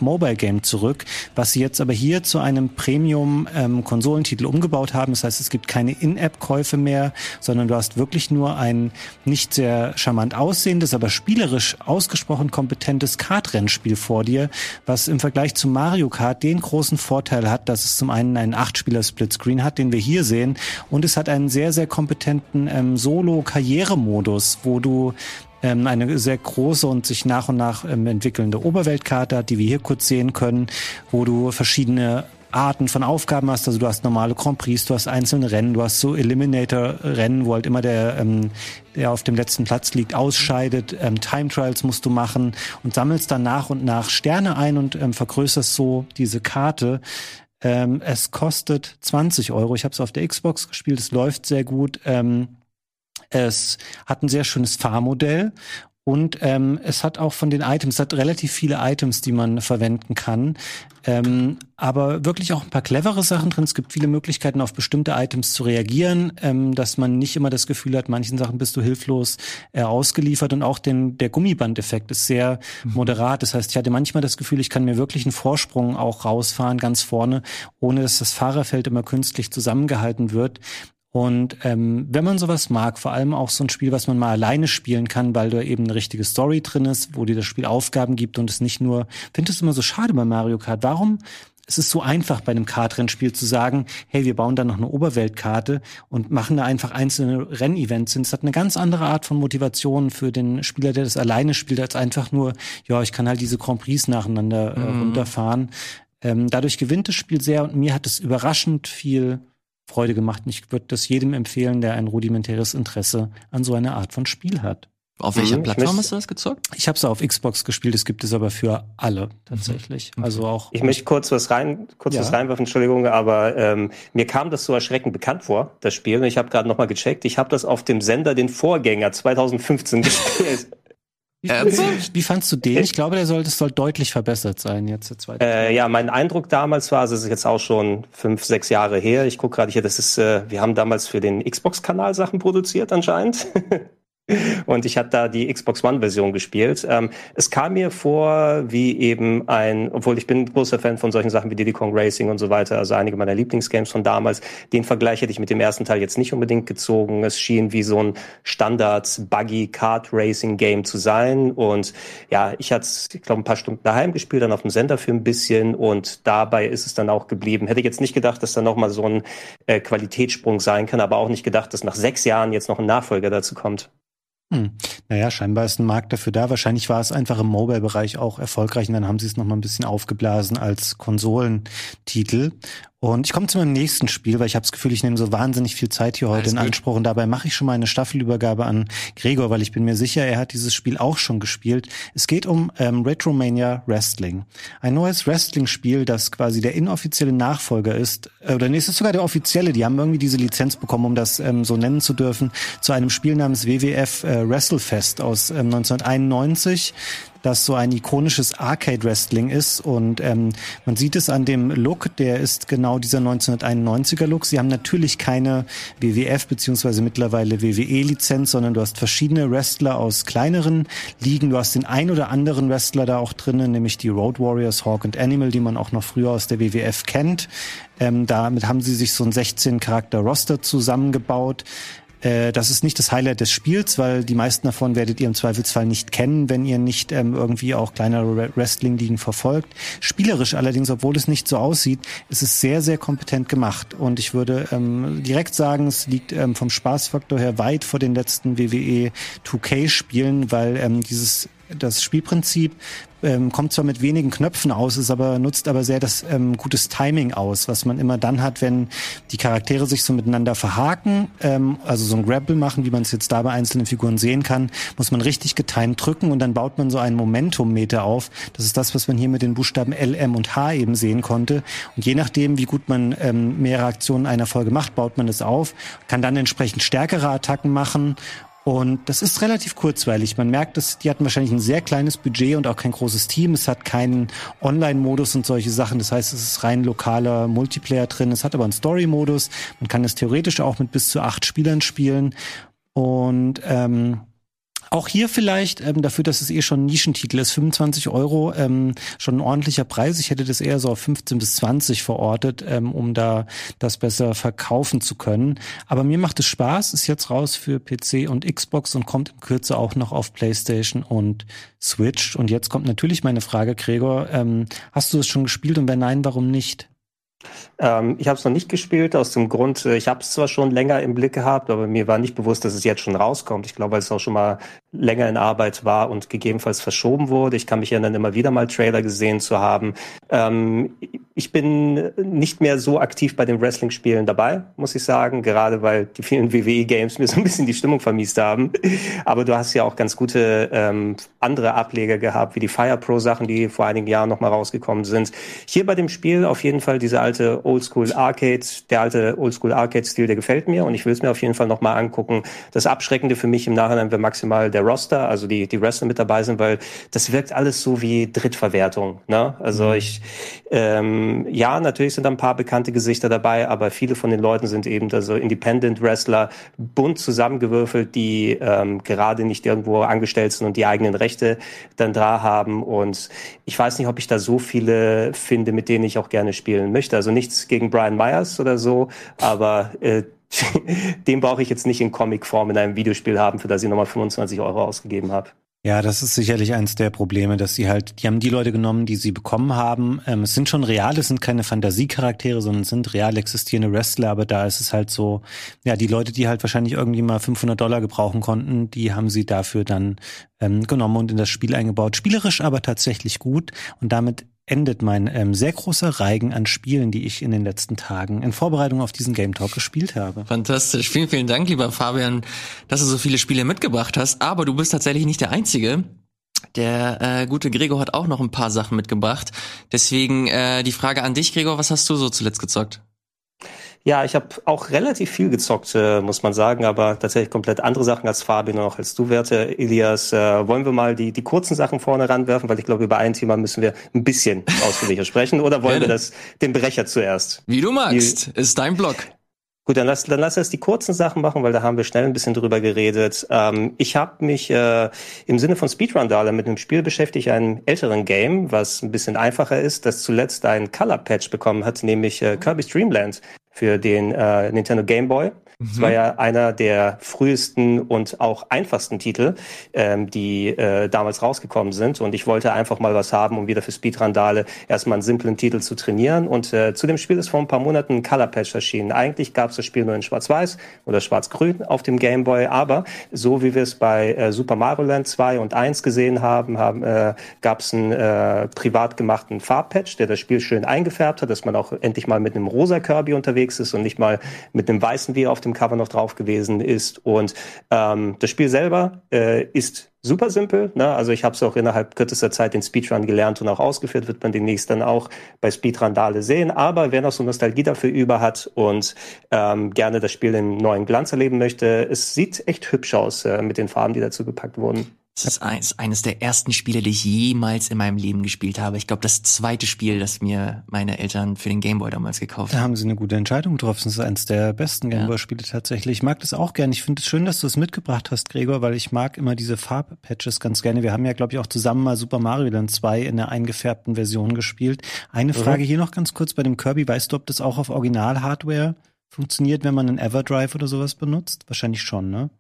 zurück, was sie jetzt aber hier zu einem Premium-Konsolentitel ähm, umgebaut haben. Das heißt, es gibt keine In-App-Käufe mehr, sondern du hast wirklich nur ein nicht sehr charmant aussehendes, aber spielerisch ausgesprochen kompetentes Kart-Rennspiel vor dir, was im Vergleich zu Mario Kart den großen Vorteil hat, dass es zum einen einen Acht-Spieler-Splitscreen hat, den wir hier sehen, und es hat einen sehr, sehr kompetenten ähm, Solo-Karrieremodus, wo du ähm, eine sehr große und sich nach und nach ähm, entwickelnde Oberweltkarte die wir hier kurz sehen können, wo du verschiedene Arten von Aufgaben hast. Also du hast normale Grand Prix, du hast einzelne Rennen, du hast so Eliminator-Rennen, wo halt immer der, ähm, der auf dem letzten Platz liegt, ausscheidet. Ähm, Time Trials musst du machen und sammelst dann nach und nach Sterne ein und ähm, vergrößerst so diese Karte. Ähm, es kostet 20 Euro. Ich habe es auf der Xbox gespielt. Es läuft sehr gut. Ähm, es hat ein sehr schönes Fahrmodell und ähm, es hat auch von den Items, es hat relativ viele Items, die man verwenden kann. Ähm, aber wirklich auch ein paar clevere Sachen drin. Es gibt viele Möglichkeiten, auf bestimmte Items zu reagieren, ähm, dass man nicht immer das Gefühl hat, manchen Sachen bist du hilflos äh, ausgeliefert. Und auch den, der Gummibandeffekt ist sehr mhm. moderat. Das heißt, ich hatte manchmal das Gefühl, ich kann mir wirklich einen Vorsprung auch rausfahren, ganz vorne, ohne dass das Fahrerfeld immer künstlich zusammengehalten wird. Und ähm, wenn man sowas mag, vor allem auch so ein Spiel, was man mal alleine spielen kann, weil da eben eine richtige Story drin ist, wo dir das Spiel Aufgaben gibt und es nicht nur, finde es immer so schade bei Mario Kart. Warum? Es ist so einfach bei einem Kartrennspiel zu sagen, hey, wir bauen da noch eine Oberweltkarte und machen da einfach einzelne Rennevents hin. Es hat eine ganz andere Art von Motivation für den Spieler, der das alleine spielt, als einfach nur, ja, ich kann halt diese Grand Prix nacheinander äh, mhm. runterfahren. Ähm, dadurch gewinnt das Spiel sehr und mir hat es überraschend viel Freude gemacht. Und ich würde das jedem empfehlen, der ein rudimentäres Interesse an so einer Art von Spiel hat. Auf welcher mhm, Plattform hast du das gezockt? Ich habe es auf Xbox gespielt, es gibt es aber für alle tatsächlich. Mhm. Also auch. Ich möchte kurz was rein, kurz ja. was reinwerfen, Entschuldigung, aber ähm, mir kam das so erschreckend bekannt vor, das Spiel. Und ich habe gerade nochmal gecheckt. Ich habe das auf dem Sender den Vorgänger 2015 gespielt. Wie fandst, du, wie fandst du den? Ich glaube, der soll, das soll deutlich verbessert sein jetzt. Der zweite äh, ja, mein Eindruck damals war, also es ist jetzt auch schon fünf, sechs Jahre her. Ich gucke gerade hier, das ist, äh, wir haben damals für den Xbox-Kanal Sachen produziert anscheinend. Und ich hatte da die Xbox One-Version gespielt. Ähm, es kam mir vor wie eben ein, obwohl ich bin großer Fan von solchen Sachen wie Diddy Kong Racing und so weiter, also einige meiner Lieblingsgames von damals. Den Vergleich hätte ich mit dem ersten Teil jetzt nicht unbedingt gezogen. Es schien wie so ein Standard-Buggy-Kart-Racing-Game zu sein. Und ja, ich hatte ich glaube, ein paar Stunden daheim gespielt, dann auf dem Sender für ein bisschen und dabei ist es dann auch geblieben. Hätte jetzt nicht gedacht, dass da nochmal so ein äh, Qualitätssprung sein kann, aber auch nicht gedacht, dass nach sechs Jahren jetzt noch ein Nachfolger dazu kommt. Hm. Naja, scheinbar ist ein Markt dafür da. Wahrscheinlich war es einfach im Mobile-Bereich auch erfolgreich und dann haben sie es nochmal ein bisschen aufgeblasen als Konsolentitel. Und ich komme zu meinem nächsten Spiel, weil ich habe das Gefühl, ich nehme so wahnsinnig viel Zeit hier heute Alles in Anspruch. Und dabei mache ich schon mal eine Staffelübergabe an Gregor, weil ich bin mir sicher, er hat dieses Spiel auch schon gespielt. Es geht um ähm, Retromania Wrestling. Ein neues Wrestling-Spiel, das quasi der inoffizielle Nachfolger ist. Äh, oder nee, es ist sogar der offizielle. Die haben irgendwie diese Lizenz bekommen, um das ähm, so nennen zu dürfen, zu einem Spiel namens WWF äh, Wrestlefest aus ähm, 1991 das so ein ikonisches Arcade-Wrestling ist. Und ähm, man sieht es an dem Look, der ist genau dieser 1991er Look. Sie haben natürlich keine WWF beziehungsweise mittlerweile WWE-Lizenz, sondern du hast verschiedene Wrestler aus kleineren Ligen. Du hast den ein oder anderen Wrestler da auch drinnen, nämlich die Road Warriors, Hawk und Animal, die man auch noch früher aus der WWF kennt. Ähm, damit haben sie sich so ein 16-Charakter-Roster zusammengebaut. Äh, das ist nicht das Highlight des Spiels, weil die meisten davon werdet ihr im Zweifelsfall nicht kennen, wenn ihr nicht ähm, irgendwie auch kleinere Wrestling-Ligen verfolgt. Spielerisch allerdings, obwohl es nicht so aussieht, ist es sehr, sehr kompetent gemacht. Und ich würde ähm, direkt sagen, es liegt ähm, vom Spaßfaktor her weit vor den letzten WWE 2K-Spielen, weil ähm, dieses das Spielprinzip ähm, kommt zwar mit wenigen Knöpfen aus, ist aber nutzt aber sehr das ähm, gutes Timing aus, was man immer dann hat, wenn die Charaktere sich so miteinander verhaken, ähm, also so ein Grapple machen, wie man es jetzt da bei einzelnen Figuren sehen kann, muss man richtig getimt drücken und dann baut man so einen Momentum-Meter auf. Das ist das, was man hier mit den Buchstaben L, M und H eben sehen konnte. Und je nachdem, wie gut man ähm, mehrere Aktionen einer Folge macht, baut man es auf, kann dann entsprechend stärkere Attacken machen und das ist relativ kurzweilig. Man merkt, dass die hatten wahrscheinlich ein sehr kleines Budget und auch kein großes Team. Es hat keinen Online-Modus und solche Sachen. Das heißt, es ist rein lokaler Multiplayer drin. Es hat aber einen Story-Modus. Man kann es theoretisch auch mit bis zu acht Spielern spielen. Und ähm, auch hier vielleicht, ähm, dafür, dass es eh schon ein Nischentitel ist, 25 Euro, ähm, schon ein ordentlicher Preis. Ich hätte das eher so auf 15 bis 20 verortet, ähm, um da das besser verkaufen zu können. Aber mir macht es Spaß, ist jetzt raus für PC und Xbox und kommt in Kürze auch noch auf PlayStation und Switch. Und jetzt kommt natürlich meine Frage, Gregor, ähm, hast du es schon gespielt und wenn nein, warum nicht? Ähm, ich habe es noch nicht gespielt, aus dem Grund, äh, ich habe es zwar schon länger im Blick gehabt, aber mir war nicht bewusst, dass es jetzt schon rauskommt. Ich glaube, weil es auch schon mal länger in Arbeit war und gegebenenfalls verschoben wurde. Ich kann mich erinnern, immer wieder mal Trailer gesehen zu haben. Ähm, ich bin nicht mehr so aktiv bei den Wrestling-Spielen dabei, muss ich sagen, gerade weil die vielen WWE-Games mir so ein bisschen die Stimmung vermiest haben. Aber du hast ja auch ganz gute ähm, andere Ableger gehabt, wie die Fire Pro-Sachen, die vor einigen Jahren nochmal rausgekommen sind. Hier bei dem Spiel auf jeden Fall diese alte Oldschool Arcade, der alte Oldschool Arcade-Stil, der gefällt mir und ich will es mir auf jeden Fall nochmal angucken. Das Abschreckende für mich im Nachhinein wäre maximal der Roster, also die, die Wrestler mit dabei sind, weil das wirkt alles so wie Drittverwertung. Ne? Also mhm. ich, ähm, ja, natürlich sind da ein paar bekannte Gesichter dabei, aber viele von den Leuten sind eben so Independent Wrestler, bunt zusammengewürfelt, die ähm, gerade nicht irgendwo angestellt sind und die eigenen Rechte dann da haben. Und ich weiß nicht, ob ich da so viele finde, mit denen ich auch gerne spielen möchte. Also nichts gegen Brian Myers oder so, aber äh, den brauche ich jetzt nicht in Comicform in einem Videospiel haben, für das ich nochmal 25 Euro ausgegeben habe. Ja, das ist sicherlich eins der Probleme, dass sie halt, die haben die Leute genommen, die sie bekommen haben. Ähm, es sind schon real, es sind keine Fantasiecharaktere, sondern es sind real existierende Wrestler, aber da ist es halt so, ja, die Leute, die halt wahrscheinlich irgendwie mal 500 Dollar gebrauchen konnten, die haben sie dafür dann ähm, genommen und in das Spiel eingebaut. Spielerisch aber tatsächlich gut und damit endet mein ähm, sehr großer Reigen an Spielen, die ich in den letzten Tagen in Vorbereitung auf diesen Game Talk gespielt habe. Fantastisch. Vielen, vielen Dank, lieber Fabian, dass du so viele Spiele mitgebracht hast. Aber du bist tatsächlich nicht der Einzige. Der äh, gute Gregor hat auch noch ein paar Sachen mitgebracht. Deswegen äh, die Frage an dich, Gregor, was hast du so zuletzt gezockt? Ja, ich habe auch relativ viel gezockt, äh, muss man sagen, aber tatsächlich komplett andere Sachen als Fabian und auch als du, Werte Elias. Äh, wollen wir mal die, die kurzen Sachen vorne ranwerfen, weil ich glaube, über ein Thema müssen wir ein bisschen ausführlicher sprechen. Oder wollen wir das den Brecher zuerst? Wie du magst, die, ist dein Blog. Gut, dann lass, dann lass erst die kurzen Sachen machen, weil da haben wir schnell ein bisschen drüber geredet. Ähm, ich habe mich äh, im Sinne von Speedrun-Dale mit einem Spiel beschäftigt, einem älteren Game, was ein bisschen einfacher ist, das zuletzt ein Color-Patch bekommen hat, nämlich äh, Kirby's Dreamland für den äh, Nintendo Game Boy. Es war mhm. ja einer der frühesten und auch einfachsten Titel, ähm, die äh, damals rausgekommen sind. Und ich wollte einfach mal was haben, um wieder für Speedrandale erstmal einen simplen Titel zu trainieren. Und äh, zu dem Spiel ist vor ein paar Monaten ein Color Patch erschienen. Eigentlich gab es das Spiel nur in Schwarz-Weiß oder Schwarz-Grün auf dem Game Boy, aber so wie wir es bei äh, Super Mario Land 2 und 1 gesehen haben, haben äh, gab es einen äh, privat gemachten Farbpatch, der das Spiel schön eingefärbt hat, dass man auch endlich mal mit einem rosa Kirby unterwegs ist und nicht mal mit einem weißen wie auf dem Cover noch drauf gewesen ist. Und ähm, das Spiel selber äh, ist super simpel. Ne? Also ich habe es auch innerhalb kürzester Zeit den Speedrun gelernt und auch ausgeführt, wird man demnächst dann auch bei Speedrandale sehen. Aber wer noch so Nostalgie dafür über hat und ähm, gerne das Spiel im neuen Glanz erleben möchte, es sieht echt hübsch aus äh, mit den Farben, die dazu gepackt wurden. Das ist eines, eines der ersten Spiele, die ich jemals in meinem Leben gespielt habe. Ich glaube, das zweite Spiel, das mir meine Eltern für den Gameboy damals gekauft haben. Da haben sie eine gute Entscheidung getroffen. Das ist eines der besten Gameboy-Spiele tatsächlich. Ich mag das auch gerne. Ich finde es schön, dass du es mitgebracht hast, Gregor, weil ich mag immer diese Farbpatches ganz gerne. Wir haben ja, glaube ich, auch zusammen mal Super Mario Land 2 in der eingefärbten Version gespielt. Eine Frage mhm. hier noch ganz kurz bei dem Kirby. Weißt du, ob das auch auf Original-Hardware funktioniert, wenn man einen Everdrive oder sowas benutzt? Wahrscheinlich schon, ne?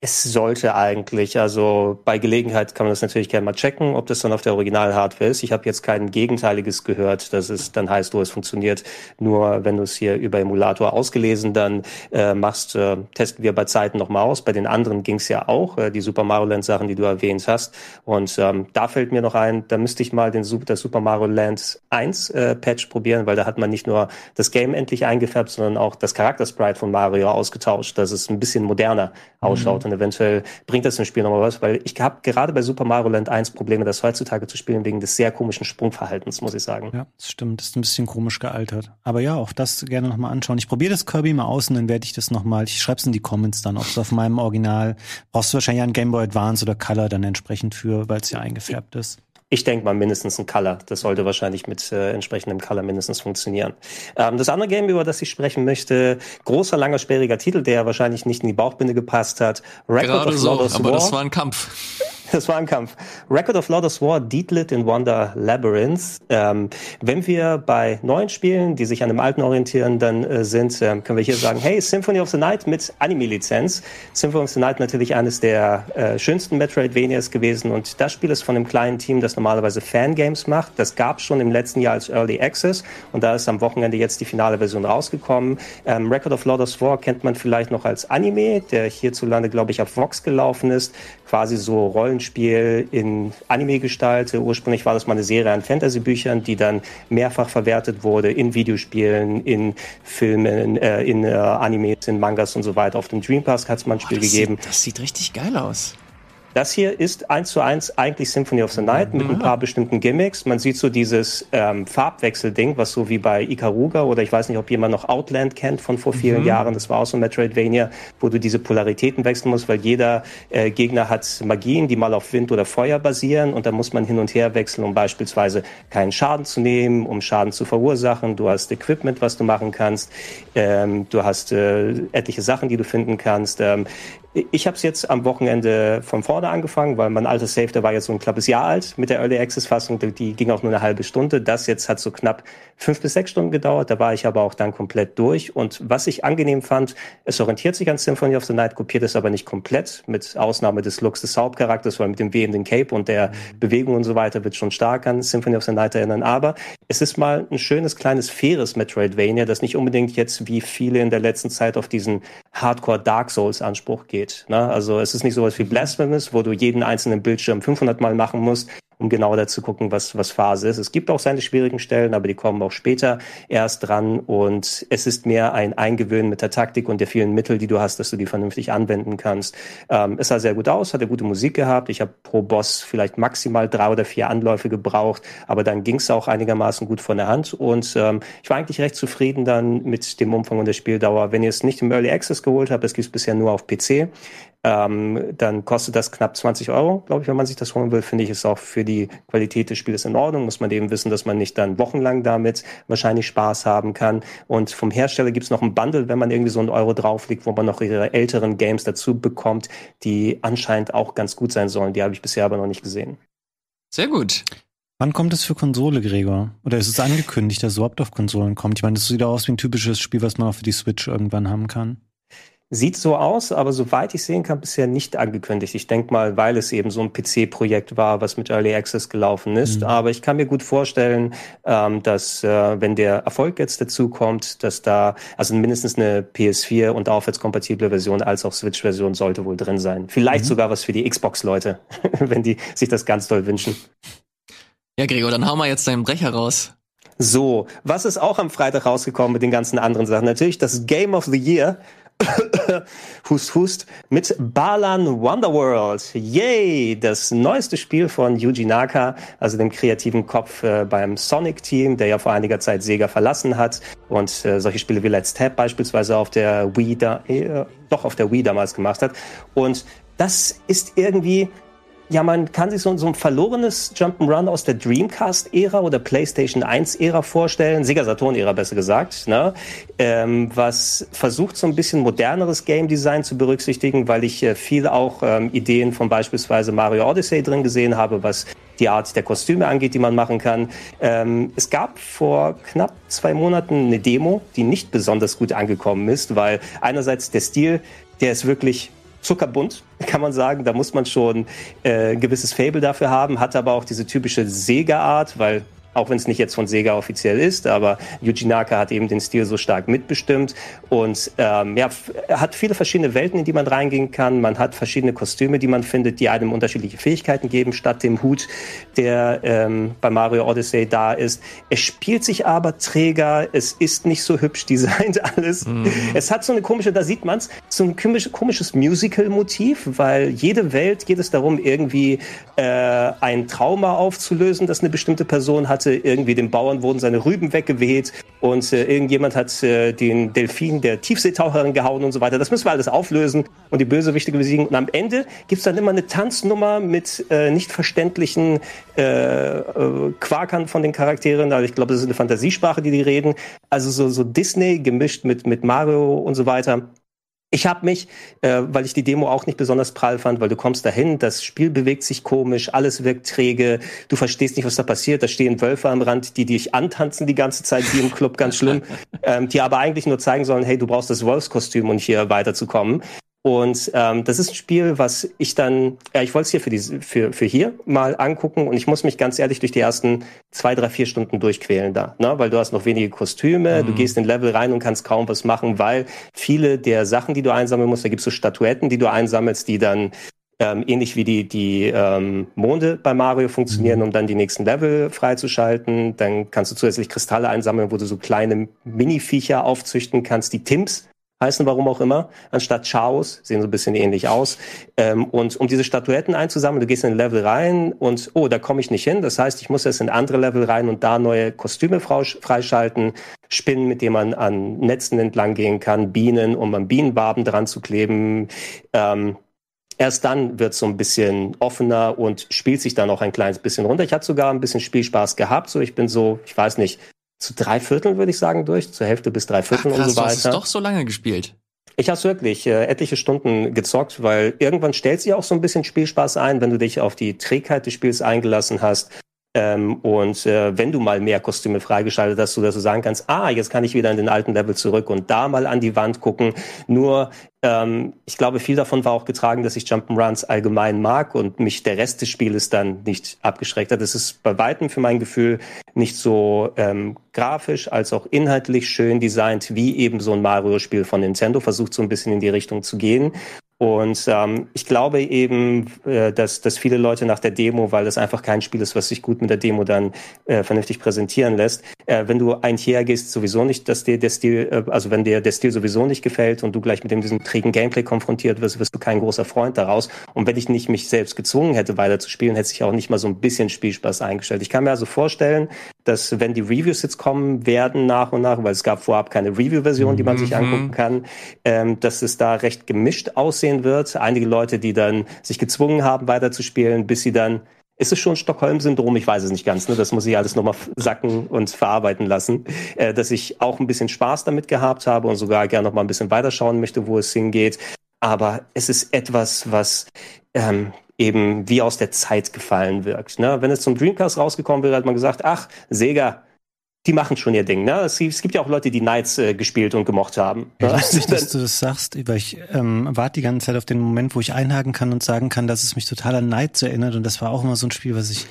Es sollte eigentlich, also bei Gelegenheit kann man das natürlich gerne mal checken, ob das dann auf der Original-Hardware ist. Ich habe jetzt kein Gegenteiliges gehört, dass es dann heißt, oh, es funktioniert nur, wenn du es hier über Emulator ausgelesen dann äh, machst, äh, testen wir bei Zeiten nochmal aus. Bei den anderen ging es ja auch, äh, die Super Mario Land Sachen, die du erwähnt hast. Und ähm, da fällt mir noch ein, da müsste ich mal den das Super Mario Land 1 äh, Patch probieren, weil da hat man nicht nur das Game endlich eingefärbt, sondern auch das Charaktersprite von Mario ausgetauscht, dass es ein bisschen moderner ausschaut. Mhm und eventuell bringt das im Spiel nochmal was, weil ich habe gerade bei Super Mario Land 1 Probleme, das heutzutage zu spielen, wegen des sehr komischen Sprungverhaltens, muss ich sagen. Ja, das stimmt, das ist ein bisschen komisch gealtert. Aber ja, auch das gerne nochmal anschauen. Ich probiere das Kirby mal aus und dann werde ich das nochmal, ich schreibe es in die Comments dann, ob es auf meinem Original, brauchst du wahrscheinlich einen Game Boy Advance oder Color dann entsprechend für, weil es ja eingefärbt ist. Ich denke mal mindestens ein Color. Das sollte wahrscheinlich mit äh, entsprechendem Color mindestens funktionieren. Ähm, das andere Game, über das ich sprechen möchte, großer, langer, sperriger Titel, der wahrscheinlich nicht in die Bauchbinde gepasst hat. Record Gerade of so, aber War. das war ein Kampf. Das war ein Kampf. Record of Lotus War, Deedlit in Wonder Labyrinth. Ähm, wenn wir bei neuen Spielen, die sich an dem alten orientieren, dann äh, sind, äh, können wir hier sagen, hey, Symphony of the Night mit Anime-Lizenz. Symphony of the Night natürlich eines der äh, schönsten Metroidvanias gewesen und das Spiel ist von einem kleinen Team, das normalerweise Fangames macht. Das gab schon im letzten Jahr als Early Access und da ist am Wochenende jetzt die finale Version rausgekommen. Ähm, Record of Lotus War kennt man vielleicht noch als Anime, der hierzulande, glaube ich, auf Vox gelaufen ist. Quasi so Rollen Rollenspiel in Anime-Gestalt. Ursprünglich war das mal eine Serie an Fantasy-Büchern, die dann mehrfach verwertet wurde in Videospielen, in Filmen, äh, in äh, Animes, in Mangas und so weiter. Auf dem Dream Park hat es mal ein Spiel oh, gegeben. Sieht, das sieht richtig geil aus. Das hier ist eins zu eins eigentlich Symphony of the Night mit ein paar bestimmten Gimmicks. Man sieht so dieses ähm, Farbwechselding, was so wie bei Ikaruga oder ich weiß nicht, ob jemand noch Outland kennt von vor vielen mhm. Jahren. Das war auch so Metroidvania, wo du diese Polaritäten wechseln musst, weil jeder äh, Gegner hat Magien, die mal auf Wind oder Feuer basieren und da muss man hin und her wechseln, um beispielsweise keinen Schaden zu nehmen, um Schaden zu verursachen. Du hast Equipment, was du machen kannst. Ähm, du hast äh, etliche Sachen, die du finden kannst. Ähm, ich habe es jetzt am Wochenende von vorne angefangen, weil mein altes Safe, der war jetzt so ein knappes Jahr alt mit der Early Access Fassung, die ging auch nur eine halbe Stunde. Das jetzt hat so knapp fünf bis sechs Stunden gedauert. Da war ich aber auch dann komplett durch. Und was ich angenehm fand, es orientiert sich an Symphony of the Night, kopiert es aber nicht komplett, mit Ausnahme des Looks des Hauptcharakters, weil mit dem wehenden Cape und der mhm. Bewegung und so weiter wird schon stark an Symphony of the Night erinnern. Aber es ist mal ein schönes, kleines, faires Metroidvania, das nicht unbedingt jetzt wie viele in der letzten Zeit auf diesen Hardcore Dark Souls Anspruch geht. Ne? Also es ist nicht sowas wie Blasphemous, wo du jeden einzelnen Bildschirm 500 Mal machen musst, um genau da zu gucken, was, was Phase ist. Es gibt auch seine schwierigen Stellen, aber die kommen auch später erst dran und es ist mehr ein Eingewöhnen mit der Taktik und der vielen Mittel, die du hast, dass du die vernünftig anwenden kannst. Ähm, es sah sehr gut aus, hatte gute Musik gehabt. Ich habe pro Boss vielleicht maximal drei oder vier Anläufe gebraucht, aber dann ging es auch einigermaßen gut von der Hand und ähm, ich war eigentlich recht zufrieden dann mit dem Umfang und der Spieldauer. Wenn ihr es nicht im Early Access geholt habt, es gibt es bisher nur auf PC, ähm, dann kostet das knapp 20 Euro, glaube ich, wenn man sich das holen will. Finde ich, ist auch für die Qualität des Spiels in Ordnung. Muss man eben wissen, dass man nicht dann wochenlang damit wahrscheinlich Spaß haben kann. Und vom Hersteller gibt es noch ein Bundle, wenn man irgendwie so einen Euro drauflegt, wo man noch ihre älteren Games dazu bekommt, die anscheinend auch ganz gut sein sollen. Die habe ich bisher aber noch nicht gesehen. Sehr gut. Wann kommt es für Konsole, Gregor? Oder ist es angekündigt, dass es überhaupt auf Konsolen kommt? Ich meine, das sieht aus wie ein typisches Spiel, was man auch für die Switch irgendwann haben kann. Sieht so aus, aber soweit ich sehen kann, bisher nicht angekündigt. Ich denke mal, weil es eben so ein PC-Projekt war, was mit Early Access gelaufen ist. Mhm. Aber ich kann mir gut vorstellen, ähm, dass äh, wenn der Erfolg jetzt dazu kommt, dass da also mindestens eine PS4 und aufwärtskompatible Version als auch Switch-Version sollte wohl drin sein. Vielleicht mhm. sogar was für die Xbox-Leute, wenn die sich das ganz toll wünschen. Ja, Gregor, dann hau mal jetzt deinen Brecher raus. So, was ist auch am Freitag rausgekommen mit den ganzen anderen Sachen? Natürlich das Game of the Year hust, hust, mit Balan Wonderworld. Yay! Das neueste Spiel von Yuji Naka, also dem kreativen Kopf äh, beim Sonic-Team, der ja vor einiger Zeit Sega verlassen hat und äh, solche Spiele wie Let's Tap beispielsweise auf der Wii da, äh, doch auf der Wii damals gemacht hat. Und das ist irgendwie ja, man kann sich so, so ein verlorenes Jump'n'Run aus der Dreamcast-Ära oder PlayStation 1-Ära vorstellen, Sega Saturn-Ära besser gesagt, ne? ähm, was versucht so ein bisschen moderneres Game Design zu berücksichtigen, weil ich äh, viel auch ähm, Ideen von beispielsweise Mario Odyssey drin gesehen habe, was die Art der Kostüme angeht, die man machen kann. Ähm, es gab vor knapp zwei Monaten eine Demo, die nicht besonders gut angekommen ist, weil einerseits der Stil, der ist wirklich zuckerbunt, kann man sagen. Da muss man schon äh, ein gewisses Fable dafür haben, hat aber auch diese typische Sega-Art, weil auch wenn es nicht jetzt von Sega offiziell ist, aber Yuji Naka hat eben den Stil so stark mitbestimmt und ähm, ja, hat viele verschiedene Welten, in die man reingehen kann. Man hat verschiedene Kostüme, die man findet, die einem unterschiedliche Fähigkeiten geben, statt dem Hut, der ähm, bei Mario Odyssey da ist. Es spielt sich aber träger, es ist nicht so hübsch designt alles. Mhm. Es hat so eine komische, da sieht man's, so ein komisches, komisches Musical-Motiv, weil jede Welt geht es darum, irgendwie äh, ein Trauma aufzulösen, das eine bestimmte Person hatte irgendwie dem Bauern wurden seine Rüben weggeweht und äh, irgendjemand hat äh, den Delfin der Tiefseetaucherin gehauen und so weiter. Das müssen wir alles auflösen und die Bösewichte besiegen. Und am Ende gibt's dann immer eine Tanznummer mit äh, nicht verständlichen äh, äh, Quakern von den Charakteren. Also ich glaube, das ist eine Fantasiesprache, die die reden. Also so, so Disney gemischt mit, mit Mario und so weiter. Ich habe mich, äh, weil ich die Demo auch nicht besonders prall fand, weil du kommst dahin, das Spiel bewegt sich komisch, alles wirkt träge, du verstehst nicht, was da passiert, da stehen Wölfe am Rand, die dich antanzen die ganze Zeit, wie im Club, ganz schlimm, ähm, die aber eigentlich nur zeigen sollen, hey, du brauchst das Wolfskostüm, um hier weiterzukommen. Und ähm, das ist ein Spiel, was ich dann, ja, ich wollte es hier für, diese, für, für hier mal angucken und ich muss mich ganz ehrlich durch die ersten zwei, drei, vier Stunden durchquälen da, ne? weil du hast noch wenige Kostüme, mhm. du gehst in Level rein und kannst kaum was machen, weil viele der Sachen, die du einsammeln musst, da gibt's so Statuetten, die du einsammelst, die dann ähm, ähnlich wie die, die ähm, Monde bei Mario funktionieren, mhm. um dann die nächsten Level freizuschalten. Dann kannst du zusätzlich Kristalle einsammeln, wo du so kleine Mini-Viecher aufzüchten kannst, die Timps heißen, warum auch immer, anstatt Chaos, sehen so ein bisschen ähnlich aus. Ähm, und um diese Statuetten einzusammeln, du gehst in ein Level rein und, oh, da komme ich nicht hin. Das heißt, ich muss jetzt in andere Level rein und da neue Kostüme freischalten, Spinnen, mit denen man an Netzen entlang gehen kann, Bienen, um am Bienenwaben dran zu kleben. Ähm, erst dann wird so ein bisschen offener und spielt sich dann auch ein kleines bisschen runter. Ich hatte sogar ein bisschen Spielspaß gehabt. So, ich bin so, ich weiß nicht, zu drei Vierteln, würde ich sagen, durch, zur Hälfte bis drei Vierteln Ach, krass, und so weiter. Du hast es doch so lange gespielt. Ich habe wirklich äh, etliche Stunden gezockt, weil irgendwann stellt sich auch so ein bisschen Spielspaß ein, wenn du dich auf die Trägheit des Spiels eingelassen hast. Ähm, und äh, wenn du mal mehr Kostüme freigeschaltet hast, so dass du sagen kannst, ah, jetzt kann ich wieder in den alten Level zurück und da mal an die Wand gucken. Nur ähm, ich glaube, viel davon war auch getragen, dass ich Jump'n'Runs allgemein mag und mich der Rest des Spieles dann nicht abgeschreckt hat. Es ist bei weitem für mein Gefühl nicht so ähm, grafisch als auch inhaltlich schön designt, wie eben so ein Mario-Spiel von Nintendo versucht so ein bisschen in die Richtung zu gehen. Und ähm, ich glaube eben, äh, dass, dass viele Leute nach der Demo, weil das einfach kein Spiel ist, was sich gut mit der Demo dann äh, vernünftig präsentieren lässt, äh, wenn du ein hier gehst, sowieso nicht, dass dir der Stil, äh, also wenn dir der Stil sowieso nicht gefällt und du gleich mit dem diesem trägen Gameplay konfrontiert wirst, wirst du kein großer Freund daraus. Und wenn ich nicht mich selbst gezwungen hätte, weiter zu spielen, hätte sich auch nicht mal so ein bisschen Spielspaß eingestellt. Ich kann mir also vorstellen, dass wenn die Reviews jetzt kommen werden nach und nach, weil es gab vorab keine Review-Version, die man mhm. sich angucken kann, ähm, dass es da recht gemischt aussehen wird. Einige Leute, die dann sich gezwungen haben, weiterzuspielen, bis sie dann ist es schon Stockholm-Syndrom? Ich weiß es nicht ganz. Ne? Das muss ich alles nochmal sacken und verarbeiten lassen. Äh, dass ich auch ein bisschen Spaß damit gehabt habe und sogar gerne noch mal ein bisschen weiterschauen möchte, wo es hingeht. Aber es ist etwas, was ähm, eben wie aus der Zeit gefallen wirkt. Ne? Wenn es zum Dreamcast rausgekommen wäre, hat man gesagt, ach, Sega, die machen schon ihr Ding. Ne? Es, es gibt ja auch Leute, die Knights äh, gespielt und gemocht haben. Ja, lustig, dass du das sagst, weil ich ähm, warte die ganze Zeit auf den Moment, wo ich einhaken kann und sagen kann, dass es mich total an Knights erinnert. Und das war auch immer so ein Spiel, was ich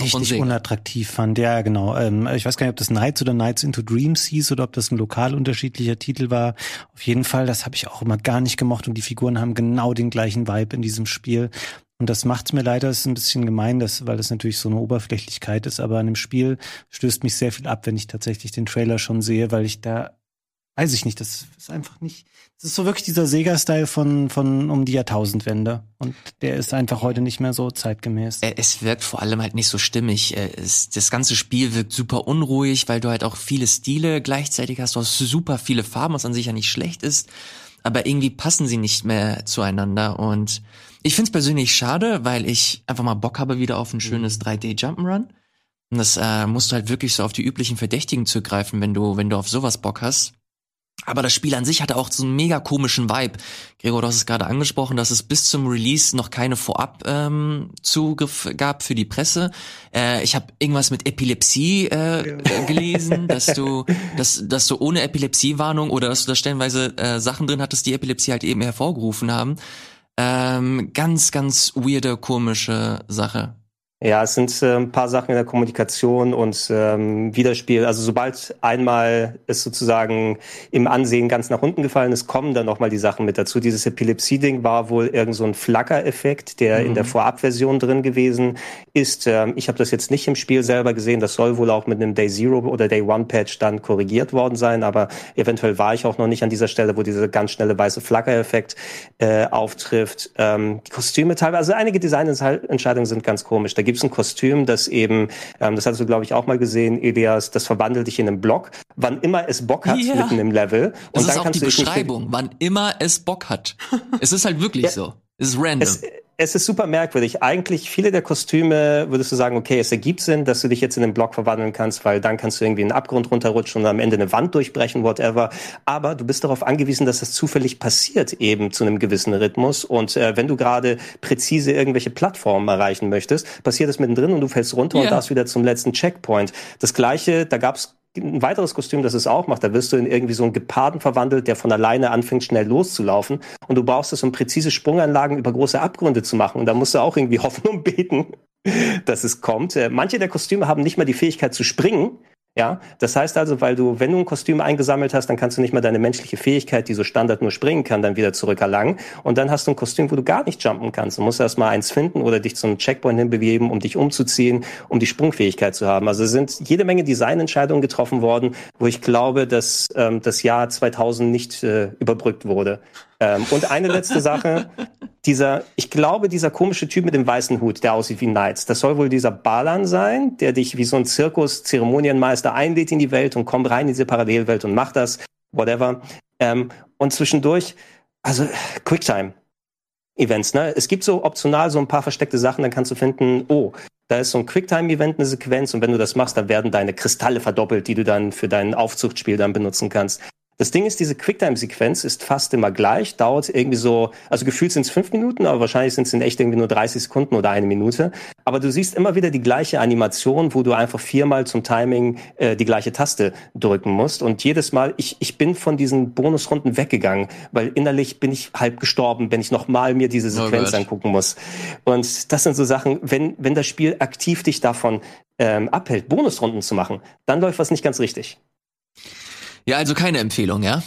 richtig unattraktiv fand. Ja, genau. Ähm, ich weiß gar nicht, ob das Knights oder Knights into Dreams hieß oder ob das ein lokal unterschiedlicher Titel war. Auf jeden Fall, das habe ich auch immer gar nicht gemocht und die Figuren haben genau den gleichen Vibe in diesem Spiel. Und das macht mir leider, ist ein bisschen gemein, dass, weil das natürlich so eine Oberflächlichkeit ist, aber an dem Spiel stößt mich sehr viel ab, wenn ich tatsächlich den Trailer schon sehe, weil ich da, weiß ich nicht, das ist einfach nicht, das ist so wirklich dieser Sega-Style von, von um die Jahrtausendwende. Und der ist einfach heute nicht mehr so zeitgemäß. Äh, es wirkt vor allem halt nicht so stimmig. Äh, das ganze Spiel wirkt super unruhig, weil du halt auch viele Stile gleichzeitig hast. Du hast super viele Farben, was an sich ja nicht schlecht ist. Aber irgendwie passen sie nicht mehr zueinander und ich finde es persönlich schade, weil ich einfach mal Bock habe wieder auf ein schönes 3D Jump'n'Run. Und das äh, musst du halt wirklich so auf die üblichen Verdächtigen zugreifen, wenn du, wenn du auf sowas Bock hast. Aber das Spiel an sich hatte auch so einen mega komischen Vibe. Gregor, du hast es gerade angesprochen, dass es bis zum Release noch keine Vorab-Zugriff ähm, gab für die Presse. Äh, ich habe irgendwas mit Epilepsie äh, gelesen, dass du, dass, dass du ohne Epilepsiewarnung oder dass du da stellenweise äh, Sachen drin hattest, die Epilepsie halt eben hervorgerufen haben. Ähm, ganz, ganz weirde, komische Sache. Ja, es sind äh, ein paar Sachen in der Kommunikation und ähm, Widerspiel. Also sobald einmal es sozusagen im Ansehen ganz nach unten gefallen ist, kommen dann nochmal die Sachen mit dazu. Dieses Epilepsie-Ding war wohl irgend so ein Flacker-Effekt, der mhm. in der. Vorabversion drin gewesen ist. Ähm, ich habe das jetzt nicht im Spiel selber gesehen. Das soll wohl auch mit einem Day Zero oder Day One Patch dann korrigiert worden sein. Aber eventuell war ich auch noch nicht an dieser Stelle, wo dieser ganz schnelle weiße Flacker-Effekt äh, auftrifft. Ähm, die Kostüme teilweise, also einige Designentscheidungen sind ganz komisch. Da gibt es ein Kostüm, das eben, ähm, das hast du, glaube ich, auch mal gesehen, Elias, das verwandelt dich in einen Block, wann immer es Bock hat, ja. mitten im Level. Das und dann ist auch die Beschreibung, wann immer es Bock hat. es ist halt wirklich ja. so. Es ist random. Es, es ist super merkwürdig. Eigentlich viele der Kostüme würdest du sagen, okay, es ergibt Sinn, dass du dich jetzt in einen Block verwandeln kannst, weil dann kannst du irgendwie einen Abgrund runterrutschen und am Ende eine Wand durchbrechen, whatever. Aber du bist darauf angewiesen, dass das zufällig passiert, eben zu einem gewissen Rhythmus. Und äh, wenn du gerade präzise irgendwelche Plattformen erreichen möchtest, passiert es mittendrin und du fällst runter yeah. und darfst wieder zum letzten Checkpoint. Das gleiche, da gab's ein weiteres Kostüm, das es auch macht. Da wirst du in irgendwie so einen Geparden verwandelt, der von alleine anfängt, schnell loszulaufen. Und du brauchst es, um präzise Sprunganlagen über große Abgründe zu machen. Und da musst du auch irgendwie hoffen und beten, dass es kommt. Äh, manche der Kostüme haben nicht mal die Fähigkeit zu springen. Ja, das heißt also, weil du, wenn du ein Kostüm eingesammelt hast, dann kannst du nicht mal deine menschliche Fähigkeit, die so Standard nur springen kann, dann wieder zurückerlangen. Und dann hast du ein Kostüm, wo du gar nicht jumpen kannst. Du musst erst mal eins finden oder dich zum Checkpoint hinbewegen, um dich umzuziehen, um die Sprungfähigkeit zu haben. Also sind jede Menge Designentscheidungen getroffen worden, wo ich glaube, dass ähm, das Jahr 2000 nicht äh, überbrückt wurde. Ähm, und eine letzte Sache. Dieser, ich glaube, dieser komische Typ mit dem weißen Hut, der aussieht wie Knights, das soll wohl dieser Balan sein, der dich wie so ein Zirkus-Zeremonienmeister einlädt in die Welt und kommt rein in diese Parallelwelt und macht das, whatever. Ähm, und zwischendurch, also Quicktime. Events, ne? Es gibt so optional so ein paar versteckte Sachen, dann kannst du finden, oh, da ist so ein Quicktime-Event, eine Sequenz und wenn du das machst, dann werden deine Kristalle verdoppelt, die du dann für dein Aufzuchtspiel dann benutzen kannst. Das Ding ist, diese Quicktime-Sequenz ist fast immer gleich, dauert irgendwie so, also gefühlt sind es fünf Minuten, aber wahrscheinlich sind es in echt irgendwie nur 30 Sekunden oder eine Minute. Aber du siehst immer wieder die gleiche Animation, wo du einfach viermal zum Timing äh, die gleiche Taste drücken musst. Und jedes Mal, ich, ich bin von diesen Bonusrunden weggegangen, weil innerlich bin ich halb gestorben, wenn ich nochmal mir diese oh Sequenz oh angucken muss. Und das sind so Sachen, wenn, wenn das Spiel aktiv dich davon ähm, abhält, Bonusrunden zu machen, dann läuft was nicht ganz richtig. Ja, also keine Empfehlung, ja?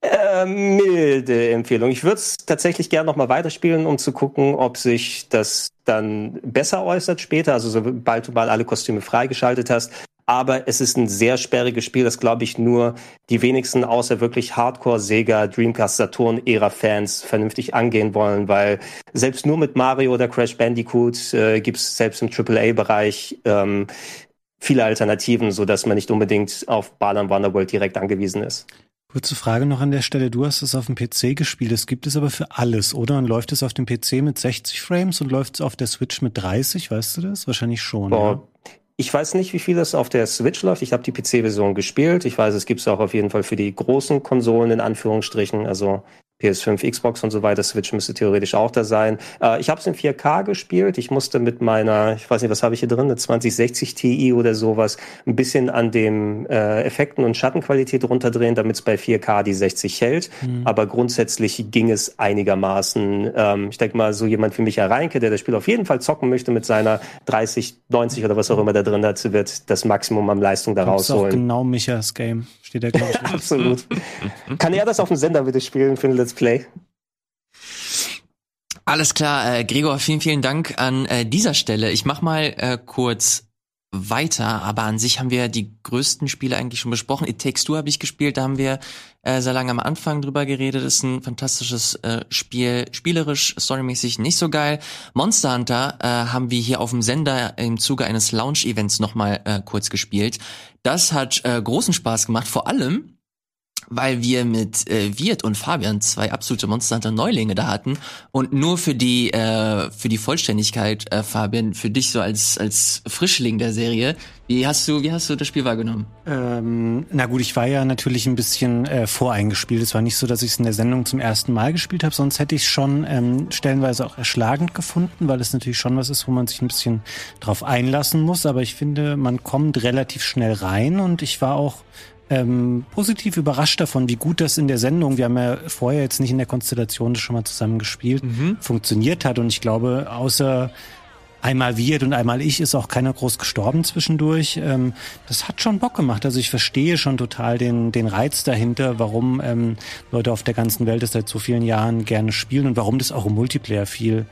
Äh, milde Empfehlung. Ich würde es tatsächlich gerne noch mal weiterspielen, um zu gucken, ob sich das dann besser äußert später, also sobald du mal alle Kostüme freigeschaltet hast. Aber es ist ein sehr sperriges Spiel, das glaube ich nur die wenigsten außer wirklich Hardcore Sega, Dreamcast, Saturn Ära Fans vernünftig angehen wollen, weil selbst nur mit Mario oder Crash Bandicoot äh, gibt es selbst im AAA Bereich ähm, viele Alternativen, so dass man nicht unbedingt auf Balan Wonderworld direkt angewiesen ist. Kurze Frage noch an der Stelle. Du hast es auf dem PC gespielt. Es gibt es aber für alles, oder? Und läuft es auf dem PC mit 60 Frames und läuft es auf der Switch mit 30? Weißt du das? Wahrscheinlich schon. Boah, ja. Ich weiß nicht, wie viel das auf der Switch läuft. Ich habe die PC-Version gespielt. Ich weiß, es gibt es auch auf jeden Fall für die großen Konsolen in Anführungsstrichen. Also PS5, Xbox und so weiter. Switch müsste theoretisch auch da sein. Äh, ich habe es in 4K gespielt. Ich musste mit meiner, ich weiß nicht, was habe ich hier drin, eine 2060 Ti oder sowas, ein bisschen an dem äh, Effekten und Schattenqualität runterdrehen, damit es bei 4K die 60 hält. Mhm. Aber grundsätzlich ging es einigermaßen. Ähm, ich denke mal, so jemand wie Michael Reinke, der das Spiel auf jeden Fall zocken möchte mit seiner 30, 90 oder was auch immer da drin hat, wird das Maximum an Leistung da rausholen. Genau Michas Game steht der, glaube ich. Absolut. Kann er das auf dem Sender bitte spielen für ein Let's Play? Alles klar, äh, Gregor, vielen, vielen Dank an äh, dieser Stelle. Ich mach mal äh, kurz weiter, aber an sich haben wir die größten Spiele eigentlich schon besprochen. It Takes Two habe ich gespielt, da haben wir äh, sehr lange am Anfang drüber geredet. Ist ein fantastisches äh, Spiel, spielerisch, storymäßig nicht so geil. Monster Hunter äh, haben wir hier auf dem Sender im Zuge eines Launch-Events nochmal äh, kurz gespielt. Das hat äh, großen Spaß gemacht, vor allem weil wir mit äh, Wirt und Fabian zwei absolute Monster Hunter Neulinge da hatten. Und nur für die äh, für die Vollständigkeit äh, Fabian für dich so als als Frischling der Serie wie hast du wie hast du das Spiel wahrgenommen? Ähm, na gut ich war ja natürlich ein bisschen äh, voreingespielt. Es war nicht so dass ich es in der Sendung zum ersten Mal gespielt habe sonst hätte ich es schon ähm, stellenweise auch erschlagend gefunden weil es natürlich schon was ist wo man sich ein bisschen drauf einlassen muss. Aber ich finde man kommt relativ schnell rein und ich war auch ähm, positiv überrascht davon, wie gut das in der Sendung, wir haben ja vorher jetzt nicht in der Konstellation das schon mal zusammen gespielt, mhm. funktioniert hat. Und ich glaube, außer einmal Wirt und einmal ich ist auch keiner groß gestorben zwischendurch. Ähm, das hat schon Bock gemacht. Also ich verstehe schon total den, den Reiz dahinter, warum ähm, Leute auf der ganzen Welt das seit so vielen Jahren gerne spielen und warum das auch im Multiplayer viel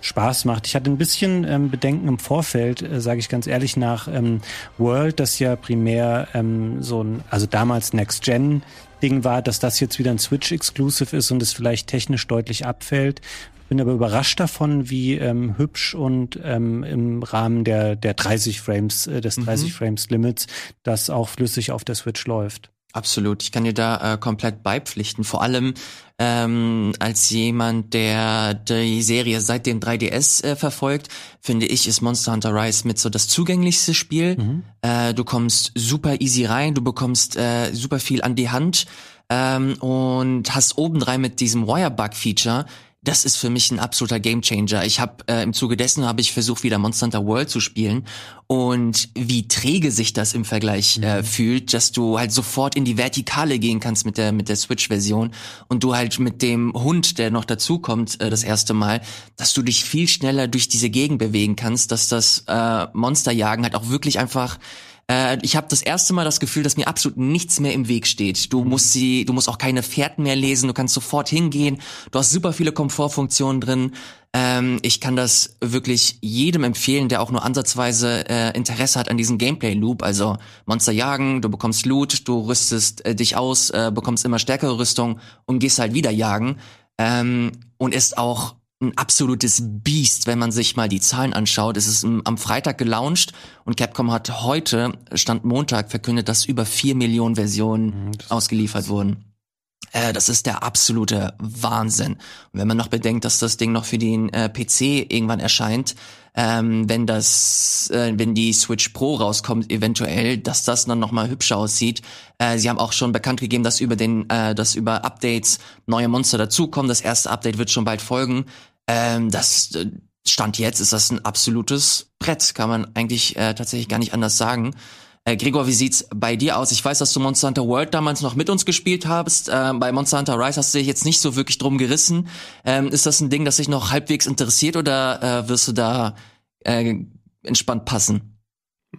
Spaß macht. Ich hatte ein bisschen ähm, Bedenken im Vorfeld, äh, sage ich ganz ehrlich, nach ähm, World, das ja primär ähm, so ein, also damals Next Gen Ding war, dass das jetzt wieder ein Switch Exclusive ist und es vielleicht technisch deutlich abfällt. Bin aber überrascht davon, wie ähm, hübsch und ähm, im Rahmen der der 30 Frames äh, des 30 mhm. Frames Limits das auch flüssig auf der Switch läuft. Absolut, ich kann dir da äh, komplett beipflichten. Vor allem ähm, als jemand, der die Serie seit dem 3DS äh, verfolgt, finde ich, ist Monster Hunter Rise mit so das zugänglichste Spiel. Mhm. Äh, du kommst super easy rein, du bekommst äh, super viel an die Hand ähm, und hast obendrein mit diesem Wirebug-Feature das ist für mich ein absoluter Gamechanger. Ich habe äh, im Zuge dessen habe ich versucht wieder Monster Hunter World zu spielen und wie träge sich das im Vergleich äh, mhm. fühlt, dass du halt sofort in die Vertikale gehen kannst mit der mit der Switch Version und du halt mit dem Hund, der noch dazukommt äh, das erste Mal, dass du dich viel schneller durch diese Gegend bewegen kannst, dass das äh, Monsterjagen halt auch wirklich einfach äh, ich habe das erste Mal das Gefühl, dass mir absolut nichts mehr im Weg steht. Du musst sie, du musst auch keine Fährten mehr lesen, du kannst sofort hingehen. Du hast super viele Komfortfunktionen drin. Ähm, ich kann das wirklich jedem empfehlen, der auch nur ansatzweise äh, Interesse hat an diesem Gameplay-Loop. Also Monster jagen, du bekommst Loot, du rüstest äh, dich aus, äh, bekommst immer stärkere Rüstung und gehst halt wieder jagen. Ähm, und ist auch ein absolutes Biest, wenn man sich mal die Zahlen anschaut. Es ist am Freitag gelauncht und Capcom hat heute, Stand Montag, verkündet, dass über vier Millionen Versionen mhm, ausgeliefert wurden. Äh, das ist der absolute Wahnsinn. Und wenn man noch bedenkt, dass das Ding noch für den äh, PC irgendwann erscheint, ähm, wenn das, äh, wenn die Switch Pro rauskommt, eventuell, dass das dann noch mal hübscher aussieht. Äh, sie haben auch schon bekannt gegeben, dass über den, äh, dass über Updates neue Monster dazukommen. Das erste Update wird schon bald folgen. Ähm, das äh, Stand jetzt ist das ein absolutes Brett, kann man eigentlich äh, tatsächlich gar nicht anders sagen. Äh, Gregor, wie sieht's bei dir aus? Ich weiß, dass du Monster Hunter World damals noch mit uns gespielt hast. Äh, bei Monster Hunter Rise hast du dich jetzt nicht so wirklich drum gerissen. Ähm, ist das ein Ding, das dich noch halbwegs interessiert oder äh, wirst du da äh, entspannt passen?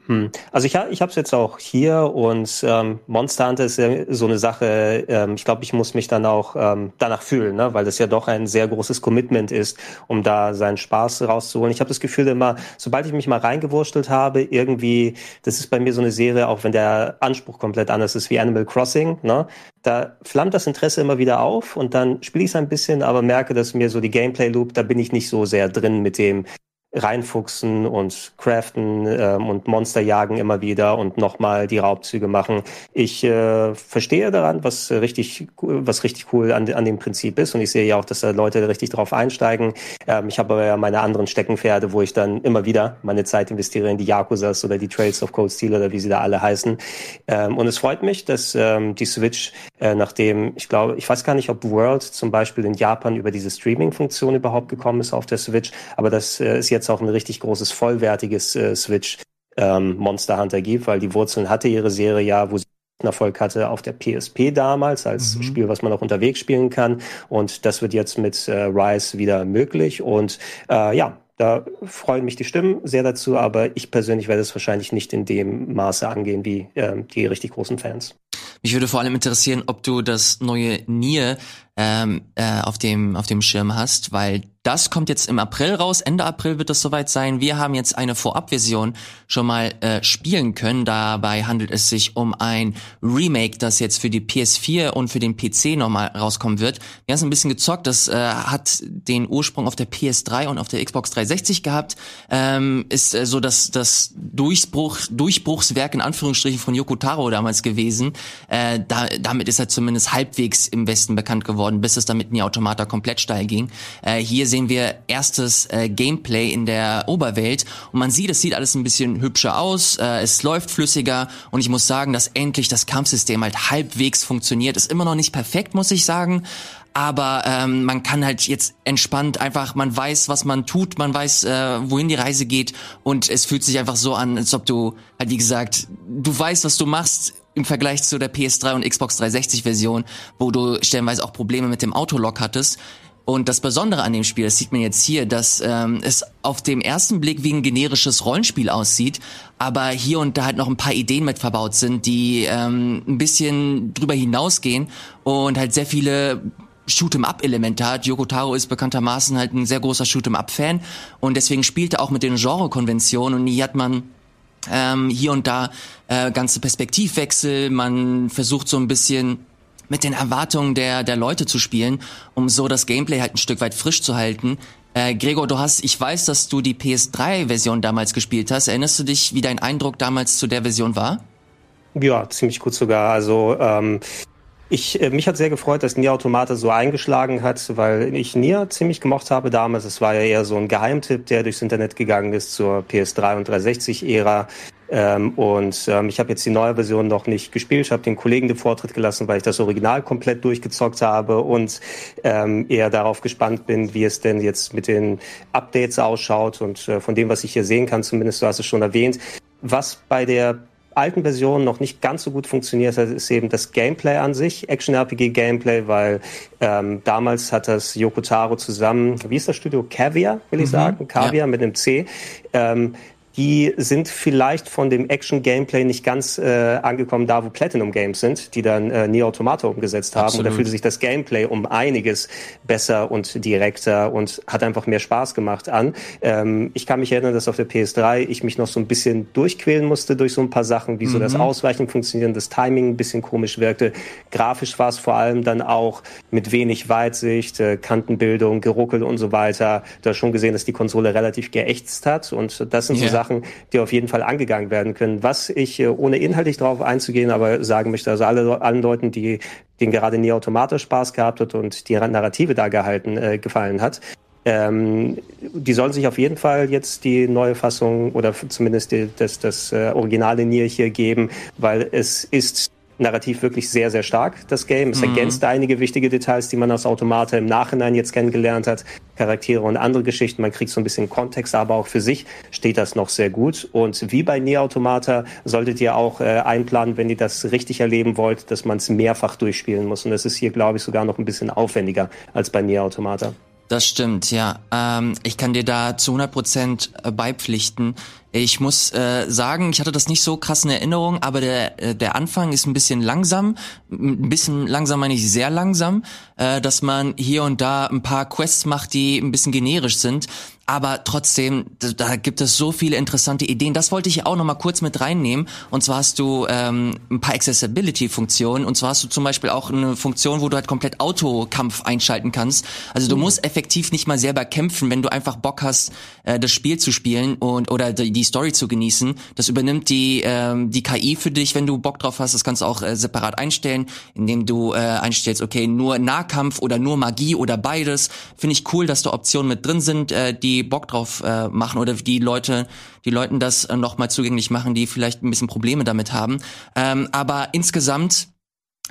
Hm. Also ich, ich habe es jetzt auch hier und ähm, Monster Hunter ist ja so eine Sache, ähm, ich glaube, ich muss mich dann auch ähm, danach fühlen, ne? weil das ja doch ein sehr großes Commitment ist, um da seinen Spaß rauszuholen. Ich habe das Gefühl immer, sobald ich mich mal reingewurschtelt habe, irgendwie, das ist bei mir so eine Serie, auch wenn der Anspruch komplett anders ist wie Animal Crossing, ne? da flammt das Interesse immer wieder auf und dann spiele ich es ein bisschen, aber merke, dass mir so die Gameplay-Loop, da bin ich nicht so sehr drin mit dem, reinfuchsen und craften ähm, und Monster jagen immer wieder und nochmal die Raubzüge machen. Ich äh, verstehe daran, was richtig, was richtig cool an, an dem Prinzip ist und ich sehe ja auch, dass da Leute richtig drauf einsteigen. Ähm, ich habe aber ja meine anderen Steckenpferde, wo ich dann immer wieder meine Zeit investiere in die Yakuzas oder die Trails of Cold Steel oder wie sie da alle heißen. Ähm, und es freut mich, dass ähm, die Switch, äh, nachdem, ich glaube, ich weiß gar nicht, ob World zum Beispiel in Japan über diese Streaming-Funktion überhaupt gekommen ist auf der Switch, aber das äh, ist jetzt auch ein richtig großes, vollwertiges äh, Switch ähm, Monster Hunter gibt, weil die Wurzeln hatte ihre Serie ja, wo sie Erfolg hatte auf der PSP damals als mhm. Spiel, was man auch unterwegs spielen kann. Und das wird jetzt mit äh, Rise wieder möglich. Und äh, ja, da freuen mich die Stimmen sehr dazu, aber ich persönlich werde es wahrscheinlich nicht in dem Maße angehen wie äh, die richtig großen Fans. Mich würde vor allem interessieren, ob du das neue Nier ähm, äh, auf dem auf dem Schirm hast, weil das kommt jetzt im April raus. Ende April wird es soweit sein. Wir haben jetzt eine Vorabversion schon mal äh, spielen können. Dabei handelt es sich um ein Remake, das jetzt für die PS4 und für den PC nochmal rauskommen wird. Wir haben es ein bisschen gezockt. Das äh, hat den Ursprung auf der PS3 und auf der Xbox 360 gehabt. Ähm, ist äh, so das, das Durchbruch, Durchbruchswerk in Anführungsstrichen von Yoko Taro damals gewesen. Äh, da, damit ist er zumindest halbwegs im Westen bekannt geworden, bis es dann mit Nier Automata komplett steil ging. Äh, hier sehen wir erstes äh, Gameplay in der Oberwelt. Und man sieht, es sieht alles ein bisschen hübscher aus, äh, es läuft flüssiger. Und ich muss sagen, dass endlich das Kampfsystem halt halbwegs funktioniert. Ist immer noch nicht perfekt, muss ich sagen, aber ähm, man kann halt jetzt entspannt einfach, man weiß, was man tut, man weiß, äh, wohin die Reise geht. Und es fühlt sich einfach so an, als ob du halt wie gesagt, du weißt, was du machst im Vergleich zu der PS3 und Xbox 360 Version, wo du stellenweise auch Probleme mit dem Autolock hattest. Und das Besondere an dem Spiel, das sieht man jetzt hier, dass ähm, es auf dem ersten Blick wie ein generisches Rollenspiel aussieht, aber hier und da halt noch ein paar Ideen mit verbaut sind, die ähm, ein bisschen drüber hinausgehen und halt sehr viele Shoot'em-up-Elemente hat. Yoko Taro ist bekanntermaßen halt ein sehr großer Shoot'em-up-Fan und deswegen spielt er auch mit den Genre-Konventionen und hier hat man ähm, hier und da äh, ganze Perspektivwechsel, man versucht so ein bisschen mit den Erwartungen der, der Leute zu spielen, um so das Gameplay halt ein Stück weit frisch zu halten. Äh, Gregor, du hast, ich weiß, dass du die PS3-Version damals gespielt hast. Erinnerst du dich, wie dein Eindruck damals zu der Version war? Ja, ziemlich gut sogar. Also ähm, ich, äh, mich hat sehr gefreut, dass Nier Automata so eingeschlagen hat, weil ich Nier ziemlich gemocht habe damals. Es war ja eher so ein Geheimtipp, der durchs Internet gegangen ist zur PS3 und 360-Ära. Ähm, und ähm, ich habe jetzt die neue Version noch nicht gespielt. Ich habe den Kollegen den Vortritt gelassen, weil ich das Original komplett durchgezockt habe und ähm, eher darauf gespannt bin, wie es denn jetzt mit den Updates ausschaut. Und äh, von dem, was ich hier sehen kann, zumindest du hast es schon erwähnt, was bei der alten Version noch nicht ganz so gut funktioniert hat, ist eben das Gameplay an sich, Action-RPG-Gameplay, weil ähm, damals hat das Yoko Taro zusammen, wie ist das Studio? Caviar, will ich mhm, sagen, Caviar ja. mit einem C, ähm, die sind vielleicht von dem Action-Gameplay nicht ganz äh, angekommen, da wo Platinum Games sind, die dann äh, Nier Automata umgesetzt haben. Absolut. Und da fühlte sich das Gameplay um einiges besser und direkter und hat einfach mehr Spaß gemacht an. Ähm, ich kann mich erinnern, dass auf der PS3 ich mich noch so ein bisschen durchquälen musste durch so ein paar Sachen, wie mhm. so das mhm. Ausweichen funktioniert, das Timing ein bisschen komisch wirkte. Grafisch war es vor allem dann auch mit wenig Weitsicht, äh, Kantenbildung, geruckelt und so weiter. Hast schon gesehen, dass die Konsole relativ geächtzt hat und das sind yeah. so Sachen, Sachen, die auf jeden Fall angegangen werden können. Was ich, äh, ohne inhaltlich darauf einzugehen, aber sagen möchte, also alle, allen Leuten, die den gerade nie automatisch Spaß gehabt hat und die Narrative da gehalten, äh, gefallen hat, ähm, die sollen sich auf jeden Fall jetzt die neue Fassung oder zumindest die, das, das äh, originale Nier hier geben, weil es ist narrativ wirklich sehr, sehr stark, das Game. Es mhm. ergänzt einige wichtige Details, die man aus Automata im Nachhinein jetzt kennengelernt hat. Charaktere und andere Geschichten. Man kriegt so ein bisschen Kontext, aber auch für sich steht das noch sehr gut. Und wie bei Nier Automata solltet ihr auch äh, einplanen, wenn ihr das richtig erleben wollt, dass man es mehrfach durchspielen muss. Und das ist hier, glaube ich, sogar noch ein bisschen aufwendiger als bei Nier Automata. Das stimmt, ja. Ähm, ich kann dir da zu 100 Prozent beipflichten. Ich muss äh, sagen, ich hatte das nicht so krass in Erinnerung, aber der, äh, der Anfang ist ein bisschen langsam. Ein bisschen langsam meine ich sehr langsam, äh, dass man hier und da ein paar Quests macht, die ein bisschen generisch sind aber trotzdem, da gibt es so viele interessante Ideen. Das wollte ich auch noch mal kurz mit reinnehmen. Und zwar hast du ähm, ein paar Accessibility-Funktionen. Und zwar hast du zum Beispiel auch eine Funktion, wo du halt komplett Autokampf einschalten kannst. Also du mhm. musst effektiv nicht mal selber kämpfen, wenn du einfach Bock hast, äh, das Spiel zu spielen und oder die, die Story zu genießen. Das übernimmt die ähm, die KI für dich, wenn du Bock drauf hast. Das kannst du auch äh, separat einstellen, indem du äh, einstellst, okay, nur Nahkampf oder nur Magie oder beides. Finde ich cool, dass da Optionen mit drin sind, äh, die Bock drauf äh, machen oder die Leute, die Leuten das äh, nochmal zugänglich machen, die vielleicht ein bisschen Probleme damit haben. Ähm, aber insgesamt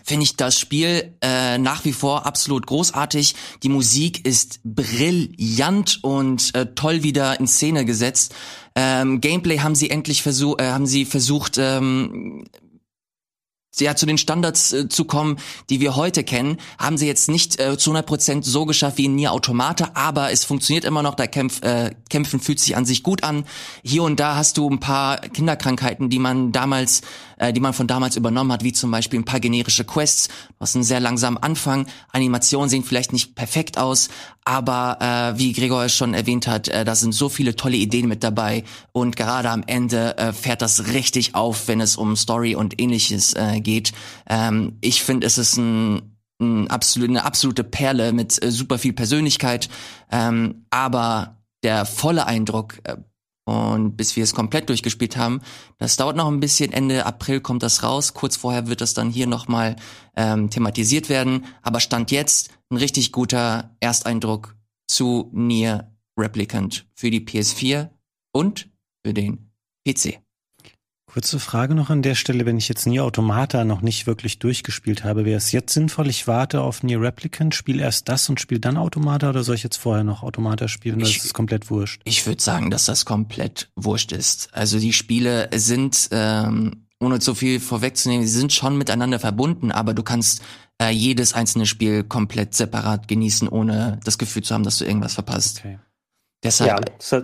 finde ich das Spiel äh, nach wie vor absolut großartig. Die Musik ist brillant und äh, toll wieder in Szene gesetzt. Ähm, Gameplay haben sie endlich versucht, äh, haben sie versucht ähm, ja, zu den Standards äh, zu kommen, die wir heute kennen, haben sie jetzt nicht äh, zu 100 Prozent so geschafft wie in Nier Automata, aber es funktioniert immer noch, der Kämpf, äh, Kämpfen fühlt sich an sich gut an. Hier und da hast du ein paar Kinderkrankheiten, die man damals äh, die man von damals übernommen hat, wie zum Beispiel ein paar generische Quests. Du hast einen sehr langsamen Anfang. Animationen sehen vielleicht nicht perfekt aus, aber äh, wie Gregor es schon erwähnt hat, äh, da sind so viele tolle Ideen mit dabei und gerade am Ende äh, fährt das richtig auf, wenn es um Story und ähnliches äh, geht. Ähm, ich finde, es ist ein ein absolut, eine absolute Perle mit äh, super viel Persönlichkeit, ähm, aber der volle Eindruck äh, und bis wir es komplett durchgespielt haben, das dauert noch ein bisschen. Ende April kommt das raus. Kurz vorher wird das dann hier nochmal ähm, thematisiert werden. Aber stand jetzt ein richtig guter Ersteindruck zu Nier Replicant für die PS4 und für den PC. Kurze Frage noch an der Stelle, wenn ich jetzt Nier Automata noch nicht wirklich durchgespielt habe, wäre es jetzt sinnvoll, ich warte auf Nier Replicant, spiele erst das und spiele dann Automata oder soll ich jetzt vorher noch Automata spielen oder ist es komplett wurscht? Ich würde sagen, dass das komplett wurscht ist. Also die Spiele sind, ähm, ohne zu viel vorwegzunehmen, sie sind schon miteinander verbunden, aber du kannst äh, jedes einzelne Spiel komplett separat genießen, ohne das Gefühl zu haben, dass du irgendwas verpasst. Okay. Deshalb, ja,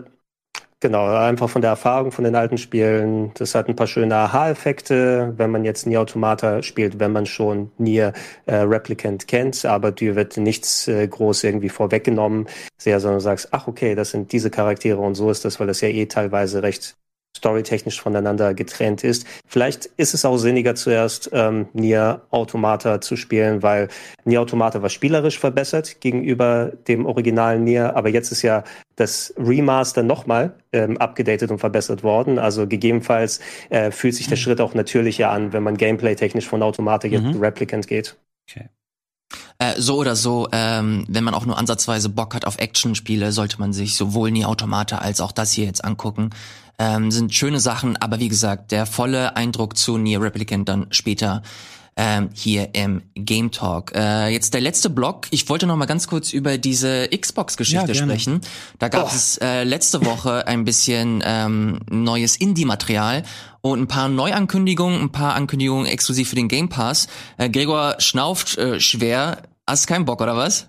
Genau, einfach von der Erfahrung von den alten Spielen. Das hat ein paar schöne Aha-Effekte, wenn man jetzt Nier Automata spielt, wenn man schon Nier äh, Replicant kennt, aber dir wird nichts äh, groß irgendwie vorweggenommen, sehr, sondern du sagst, ach okay, das sind diese Charaktere und so ist das, weil das ja eh teilweise recht storytechnisch voneinander getrennt ist. Vielleicht ist es auch sinniger zuerst ähm, Nier Automata zu spielen, weil Nier Automata war spielerisch verbessert gegenüber dem originalen Nier, aber jetzt ist ja das Remaster nochmal ähm, abgedatet und verbessert worden. Also gegebenenfalls äh, fühlt sich der mhm. Schritt auch natürlicher an, wenn man gameplay-technisch von Automata jetzt mhm. Replicant geht. Okay. Äh, so oder so, ähm, wenn man auch nur ansatzweise Bock hat auf Action-Spiele, sollte man sich sowohl Nie Automata als auch das hier jetzt angucken. Ähm, sind schöne Sachen, aber wie gesagt, der volle Eindruck zu Nier Replicant dann später ähm, hier im Game Talk. Äh, jetzt der letzte Block. Ich wollte noch mal ganz kurz über diese Xbox-Geschichte ja, sprechen. Da gab oh. es äh, letzte Woche ein bisschen ähm, neues Indie-Material und ein paar Neuankündigungen, ein paar Ankündigungen exklusiv für den Game Pass. Äh, Gregor schnauft äh, schwer. Hast keinen Bock oder was?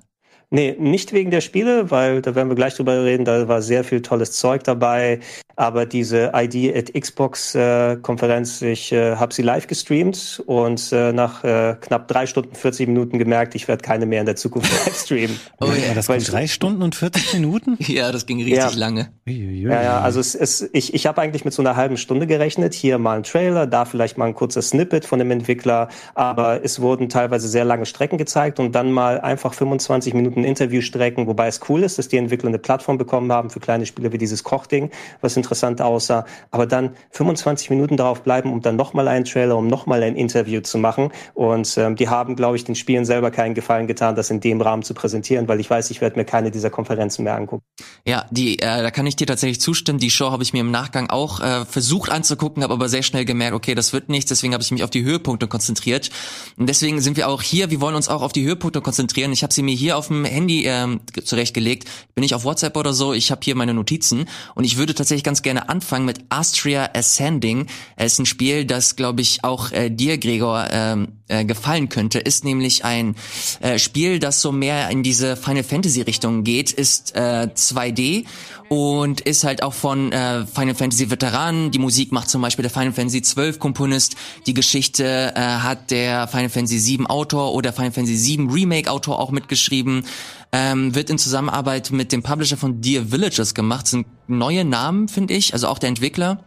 Nee, nicht wegen der Spiele, weil da werden wir gleich drüber reden, da war sehr viel tolles Zeug dabei. Aber diese ID at Xbox äh, Konferenz, ich äh, habe sie live gestreamt und äh, nach äh, knapp drei Stunden 40 Minuten gemerkt, ich werde keine mehr in der Zukunft live streamen. oh ja, das ging drei Stunden und 40 Minuten? ja, das ging richtig ja. lange. Ja, ja, also es, es, ich, ich habe eigentlich mit so einer halben Stunde gerechnet. Hier mal ein Trailer, da vielleicht mal ein kurzer Snippet von dem Entwickler, aber es wurden teilweise sehr lange Strecken gezeigt und dann mal einfach 25 Minuten Interviewstrecken, wobei es cool ist, dass die Entwickler eine Plattform bekommen haben für kleine Spiele wie dieses Kochding, was interessant aussah, aber dann 25 Minuten darauf bleiben, um dann nochmal einen Trailer, um nochmal ein Interview zu machen. Und ähm, die haben, glaube ich, den Spielen selber keinen Gefallen getan, das in dem Rahmen zu präsentieren, weil ich weiß, ich werde mir keine dieser Konferenzen mehr angucken. Ja, die, äh, da kann ich dir tatsächlich zustimmen. Die Show habe ich mir im Nachgang auch äh, versucht anzugucken, habe aber sehr schnell gemerkt, okay, das wird nichts. Deswegen habe ich mich auf die Höhepunkte konzentriert. Und deswegen sind wir auch hier. Wir wollen uns auch auf die Höhepunkte konzentrieren. Ich habe sie mir hier auf dem Handy ähm, zurechtgelegt. Bin ich auf WhatsApp oder so. Ich habe hier meine Notizen und ich würde tatsächlich ganz gerne anfangen mit Astria Ascending. Es ist ein Spiel, das, glaube ich, auch äh, dir, Gregor, ähm, äh, gefallen könnte. Ist nämlich ein äh, Spiel, das so mehr in diese Final Fantasy Richtung geht, ist äh, 2D und ist halt auch von äh, Final Fantasy Veteranen. Die Musik macht zum Beispiel der Final Fantasy 12 Komponist. Die Geschichte äh, hat der Final Fantasy 7 Autor oder Final Fantasy 7 Remake Autor auch mitgeschrieben. Ähm, wird in Zusammenarbeit mit dem Publisher von Dear Villages gemacht. Sind neue Namen, finde ich, also auch der Entwickler.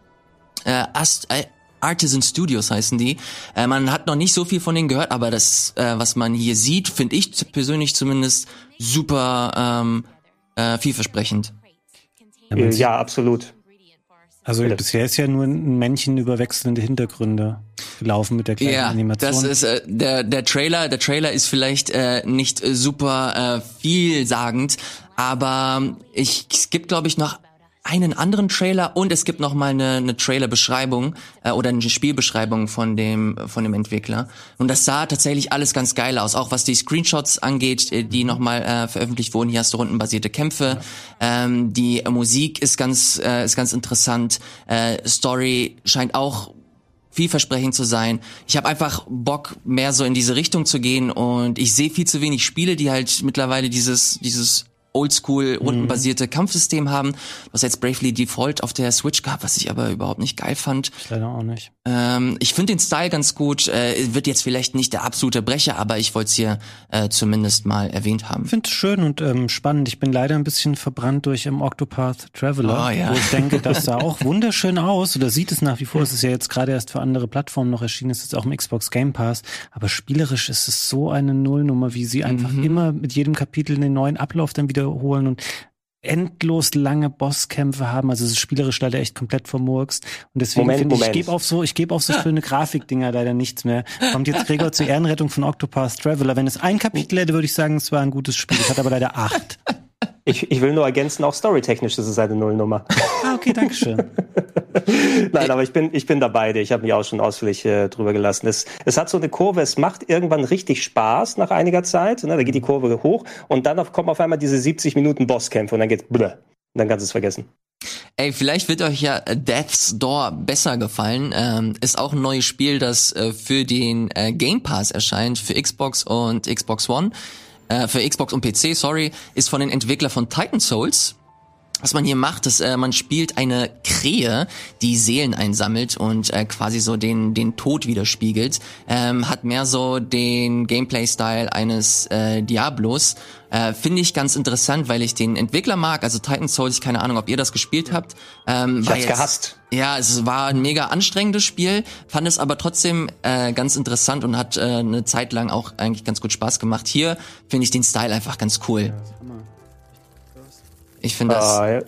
Äh, Ast äh, Artisan Studios heißen die. Äh, man hat noch nicht so viel von denen gehört, aber das, äh, was man hier sieht, finde ich persönlich zumindest super ähm, äh, vielversprechend. Ja absolut. Also Bitte. bisher ist ja nur ein Männchen über wechselnde Hintergründe gelaufen mit der kleinen ja, Animation. Das ist äh, der der Trailer. Der Trailer ist vielleicht äh, nicht super äh, vielsagend, aber ich es gibt glaube ich noch einen anderen Trailer und es gibt noch mal eine, eine Trailer-Beschreibung äh, oder eine Spielbeschreibung von dem von dem Entwickler und das sah tatsächlich alles ganz geil aus, auch was die Screenshots angeht, äh, die noch mal äh, veröffentlicht wurden. Hier hast du rundenbasierte Kämpfe, ähm, die Musik ist ganz äh, ist ganz interessant, äh, Story scheint auch vielversprechend zu sein. Ich habe einfach Bock, mehr so in diese Richtung zu gehen und ich sehe viel zu wenig Spiele, die halt mittlerweile dieses dieses oldschool rundenbasierte mhm. Kampfsystem haben. Was jetzt Bravely Default auf der Switch gab, was ich aber überhaupt nicht geil fand. Leider auch nicht. Ähm, ich finde den Style ganz gut. Äh, wird jetzt vielleicht nicht der absolute Brecher, aber ich wollte es hier äh, zumindest mal erwähnt haben. Ich finde es schön und ähm, spannend. Ich bin leider ein bisschen verbrannt durch im Octopath Traveler, oh, ja. wo ich denke, das sah auch wunderschön aus oder sieht es nach wie vor. Es ist ja jetzt gerade erst für andere Plattformen noch erschienen, es ist auch im Xbox Game Pass, aber spielerisch ist es so eine Nullnummer, wie sie einfach mhm. immer mit jedem Kapitel einen neuen Ablauf dann wiederholen und endlos lange Bosskämpfe haben. Also es ist spielerisch leider echt komplett vermurkst. Und deswegen finde ich, ich gebe auf so, ich gebe auf so schöne Grafikdinger leider nichts mehr. Kommt jetzt Gregor zur Ehrenrettung von Octopath Traveler. Wenn es ein Kapitel hätte, würde ich sagen, es war ein gutes Spiel. Es hat aber leider acht. Ich, ich will nur ergänzen, auch storytechnisch ist es eine Nullnummer. Ah, okay, danke schön. Nein, aber ich bin, ich bin dabei. Ich habe mich auch schon ausführlich äh, drüber gelassen. Es, es hat so eine Kurve, es macht irgendwann richtig Spaß nach einiger Zeit. Ne? Da geht die Kurve hoch und dann auf, kommen auf einmal diese 70 Minuten Bosskämpfe und dann geht's blö. Und dann kannst du es vergessen. Ey, vielleicht wird euch ja Death's Door besser gefallen. Ähm, ist auch ein neues Spiel, das äh, für den äh, Game Pass erscheint, für Xbox und Xbox One äh, für Xbox und PC, sorry, ist von den Entwicklern von Titan Souls. Was man hier macht, ist, äh, man spielt eine Krähe, die Seelen einsammelt und äh, quasi so den den Tod widerspiegelt. Ähm, hat mehr so den Gameplay-Style eines äh, Diablos. Äh, Finde ich ganz interessant, weil ich den Entwickler mag. Also Titan Souls, keine Ahnung, ob ihr das gespielt habt. Ähm, ich hab's jetzt, gehasst. Ja, es war ein mega anstrengendes Spiel, fand es aber trotzdem äh, ganz interessant und hat äh, eine Zeit lang auch eigentlich ganz gut Spaß gemacht. Hier finde ich den Style einfach ganz cool. Ja, ich finde das. Äh,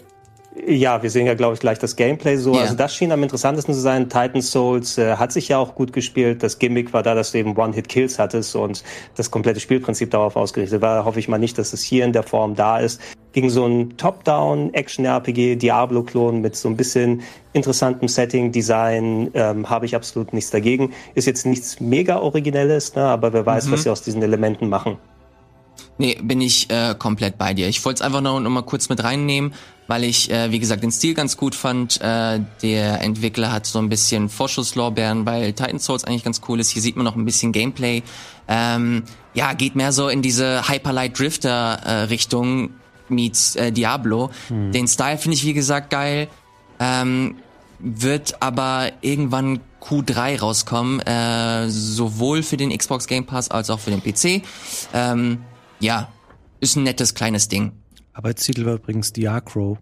ja, wir sehen ja, glaube ich, gleich das Gameplay so. Yeah. Also das schien am interessantesten zu sein. Titan Souls äh, hat sich ja auch gut gespielt. Das Gimmick war da, dass du eben One-Hit-Kills hattest und das komplette Spielprinzip darauf ausgerichtet war. Hoffe ich mal nicht, dass es hier in der Form da ist. Gegen so ein Top-Down-Action-RPG, Diablo-Klon mit so ein bisschen interessantem Setting, Design, ähm, habe ich absolut nichts dagegen. Ist jetzt nichts mega Originelles, ne, aber wer weiß, mhm. was sie aus diesen Elementen machen. Nee, bin ich äh, komplett bei dir. Ich wollte es einfach noch, noch mal kurz mit reinnehmen, weil ich, äh, wie gesagt, den Stil ganz gut fand. Äh, der Entwickler hat so ein bisschen Vorschusslorbeeren, weil Titan Souls eigentlich ganz cool ist. Hier sieht man noch ein bisschen Gameplay. Ähm, ja, geht mehr so in diese Hyperlight Drifter äh, Richtung meets äh, Diablo. Hm. Den Style finde ich, wie gesagt, geil. Ähm, wird aber irgendwann Q3 rauskommen, äh, sowohl für den Xbox Game Pass als auch für den PC. Ähm, ja, ist ein nettes kleines Ding. Arbeitstitel war übrigens Diacro.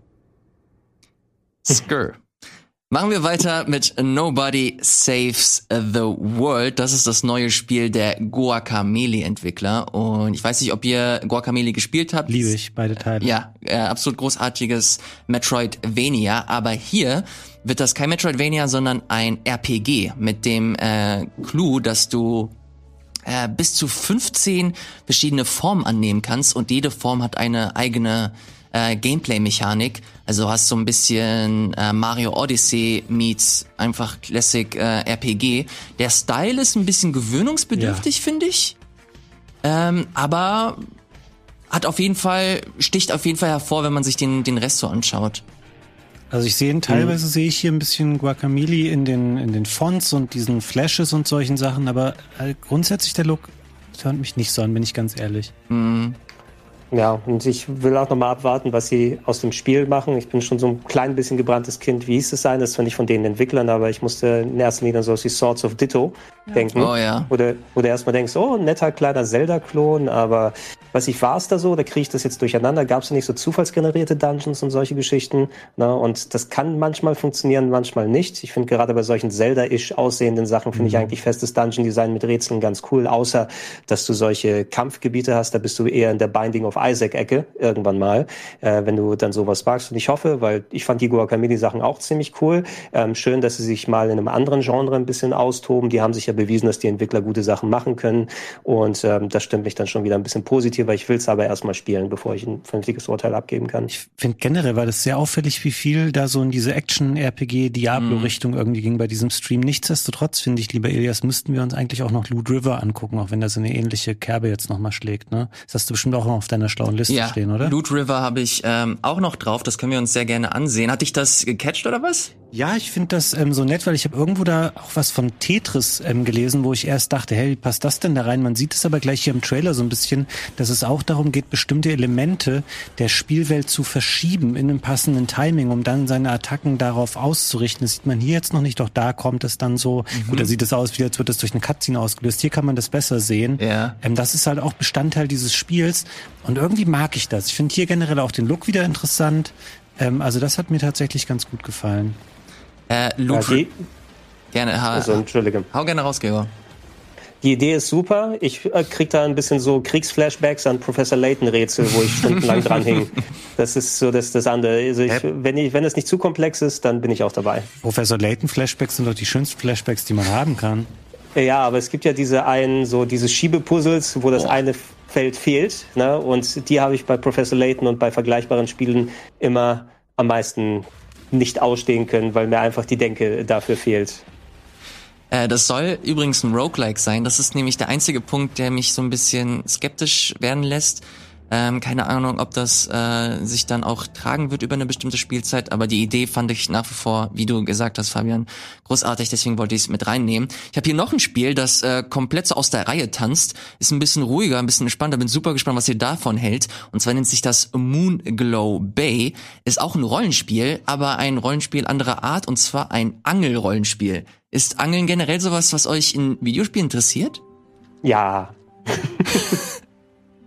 Skur. Machen wir weiter mit Nobody Saves the World. Das ist das neue Spiel der Guacamele-Entwickler. Und ich weiß nicht, ob ihr Guacamele gespielt habt. Liebe ich, beide Teile. Ja, äh, absolut großartiges Metroidvania. Aber hier wird das kein Metroidvania, sondern ein RPG mit dem äh, Clou, dass du äh, bis zu 15 verschiedene Formen annehmen kannst und jede Form hat eine eigene äh, Gameplay-Mechanik. Also hast so ein bisschen äh, Mario Odyssey meets einfach Classic äh, RPG. Der Style ist ein bisschen gewöhnungsbedürftig, ja. finde ich. Ähm, aber hat auf jeden Fall, sticht auf jeden Fall hervor, wenn man sich den, den Rest so anschaut. Also ich sehe teilweise mhm. sehe ich hier ein bisschen Guacamole in den in den Fonts und diesen Flashes und solchen Sachen, aber äh, grundsätzlich der Look hört mich nicht so an, bin ich ganz ehrlich. Mhm. Ja, und ich will auch nochmal abwarten, was sie aus dem Spiel machen. Ich bin schon so ein klein bisschen gebranntes Kind. Wie hieß es sein? Das war nicht von den Entwicklern, aber ich musste in erster Linie so wie Swords of Ditto. Denken. Oh ja. Wo du erstmal denkst, oh, netter kleiner Zelda-Klon, aber weiß ich, war es da so? Da kriege ich das jetzt durcheinander? Gab es nicht so zufallsgenerierte Dungeons und solche Geschichten? Na, und das kann manchmal funktionieren, manchmal nicht. Ich finde gerade bei solchen Zelda-ish aussehenden Sachen finde mhm. ich eigentlich festes Dungeon-Design mit Rätseln ganz cool, außer dass du solche Kampfgebiete hast, da bist du eher in der Binding of Isaac-Ecke irgendwann mal, äh, wenn du dann sowas magst. Und ich hoffe, weil ich fand die Guacamole-Sachen auch ziemlich cool. Ähm, schön, dass sie sich mal in einem anderen Genre ein bisschen austoben. Die haben sich ja bewiesen, dass die Entwickler gute Sachen machen können. Und ähm, das stimmt mich dann schon wieder ein bisschen positiv, weil ich will es aber erstmal spielen, bevor ich ein vernünftiges Urteil abgeben kann. Ich finde generell war das sehr auffällig, wie viel da so in diese Action-RPG-Diablo-Richtung mm. irgendwie ging bei diesem Stream. Nichtsdestotrotz, finde ich, lieber Elias, müssten wir uns eigentlich auch noch Loot River angucken, auch wenn da so eine ähnliche Kerbe jetzt nochmal schlägt. Ne? Das hast du bestimmt auch noch auf deiner schlauen Liste ja, stehen, oder? Loot River habe ich ähm, auch noch drauf. Das können wir uns sehr gerne ansehen. Hat dich das gecatcht oder was? Ja, ich finde das ähm, so nett, weil ich habe irgendwo da auch was von Tetris ähm, gelesen, wo ich erst dachte, hey, wie passt das denn da rein? Man sieht es aber gleich hier im Trailer so ein bisschen, dass es auch darum geht, bestimmte Elemente der Spielwelt zu verschieben in einem passenden Timing, um dann seine Attacken darauf auszurichten. Das sieht man hier jetzt noch nicht, doch da kommt es dann so. Mhm. Gut, da sieht es aus, wie als wird das durch eine Cutscene ausgelöst. Hier kann man das besser sehen. Ja. Ähm, das ist halt auch Bestandteil dieses Spiels und irgendwie mag ich das. Ich finde hier generell auch den Look wieder interessant. Ähm, also das hat mir tatsächlich ganz gut gefallen. Äh, Luke, ja, gerne. Ha, also, Entschuldige. Hau gerne raus, Gregor. Die Idee ist super. Ich äh, krieg da ein bisschen so Kriegsflashbacks an Professor Layton-Rätsel, wo ich stundenlang dran hing. Das ist so das, das andere. Also ich, wenn, ich, wenn es nicht zu komplex ist, dann bin ich auch dabei. Professor Layton-Flashbacks sind doch die schönsten Flashbacks, die man haben kann. Ja, aber es gibt ja diese einen, so diese Schiebepuzzles, wo das oh. eine Feld fehlt. Ne? Und die habe ich bei Professor Layton und bei vergleichbaren Spielen immer am meisten nicht ausstehen können, weil mir einfach die Denke dafür fehlt. Äh, das soll übrigens ein Roguelike sein. Das ist nämlich der einzige Punkt, der mich so ein bisschen skeptisch werden lässt. Ähm, keine Ahnung, ob das äh, sich dann auch tragen wird über eine bestimmte Spielzeit, aber die Idee fand ich nach wie vor, wie du gesagt hast, Fabian, großartig, deswegen wollte ich es mit reinnehmen. Ich habe hier noch ein Spiel, das äh, komplett so aus der Reihe tanzt, ist ein bisschen ruhiger, ein bisschen entspannter, bin super gespannt, was ihr davon hält. Und zwar nennt sich das Moon Glow Bay, ist auch ein Rollenspiel, aber ein Rollenspiel anderer Art, und zwar ein Angelrollenspiel. Ist Angeln generell sowas, was euch in Videospielen interessiert? Ja.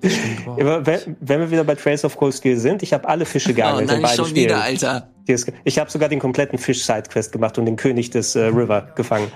wenn, wenn wir wieder bei Trails of Cold Steel sind, ich habe alle Fische geangelt oh, nein, in beiden schon Spielen. Wieder, Alter. Ich habe sogar den kompletten Fisch-Sidequest gemacht und den König des äh, River gefangen.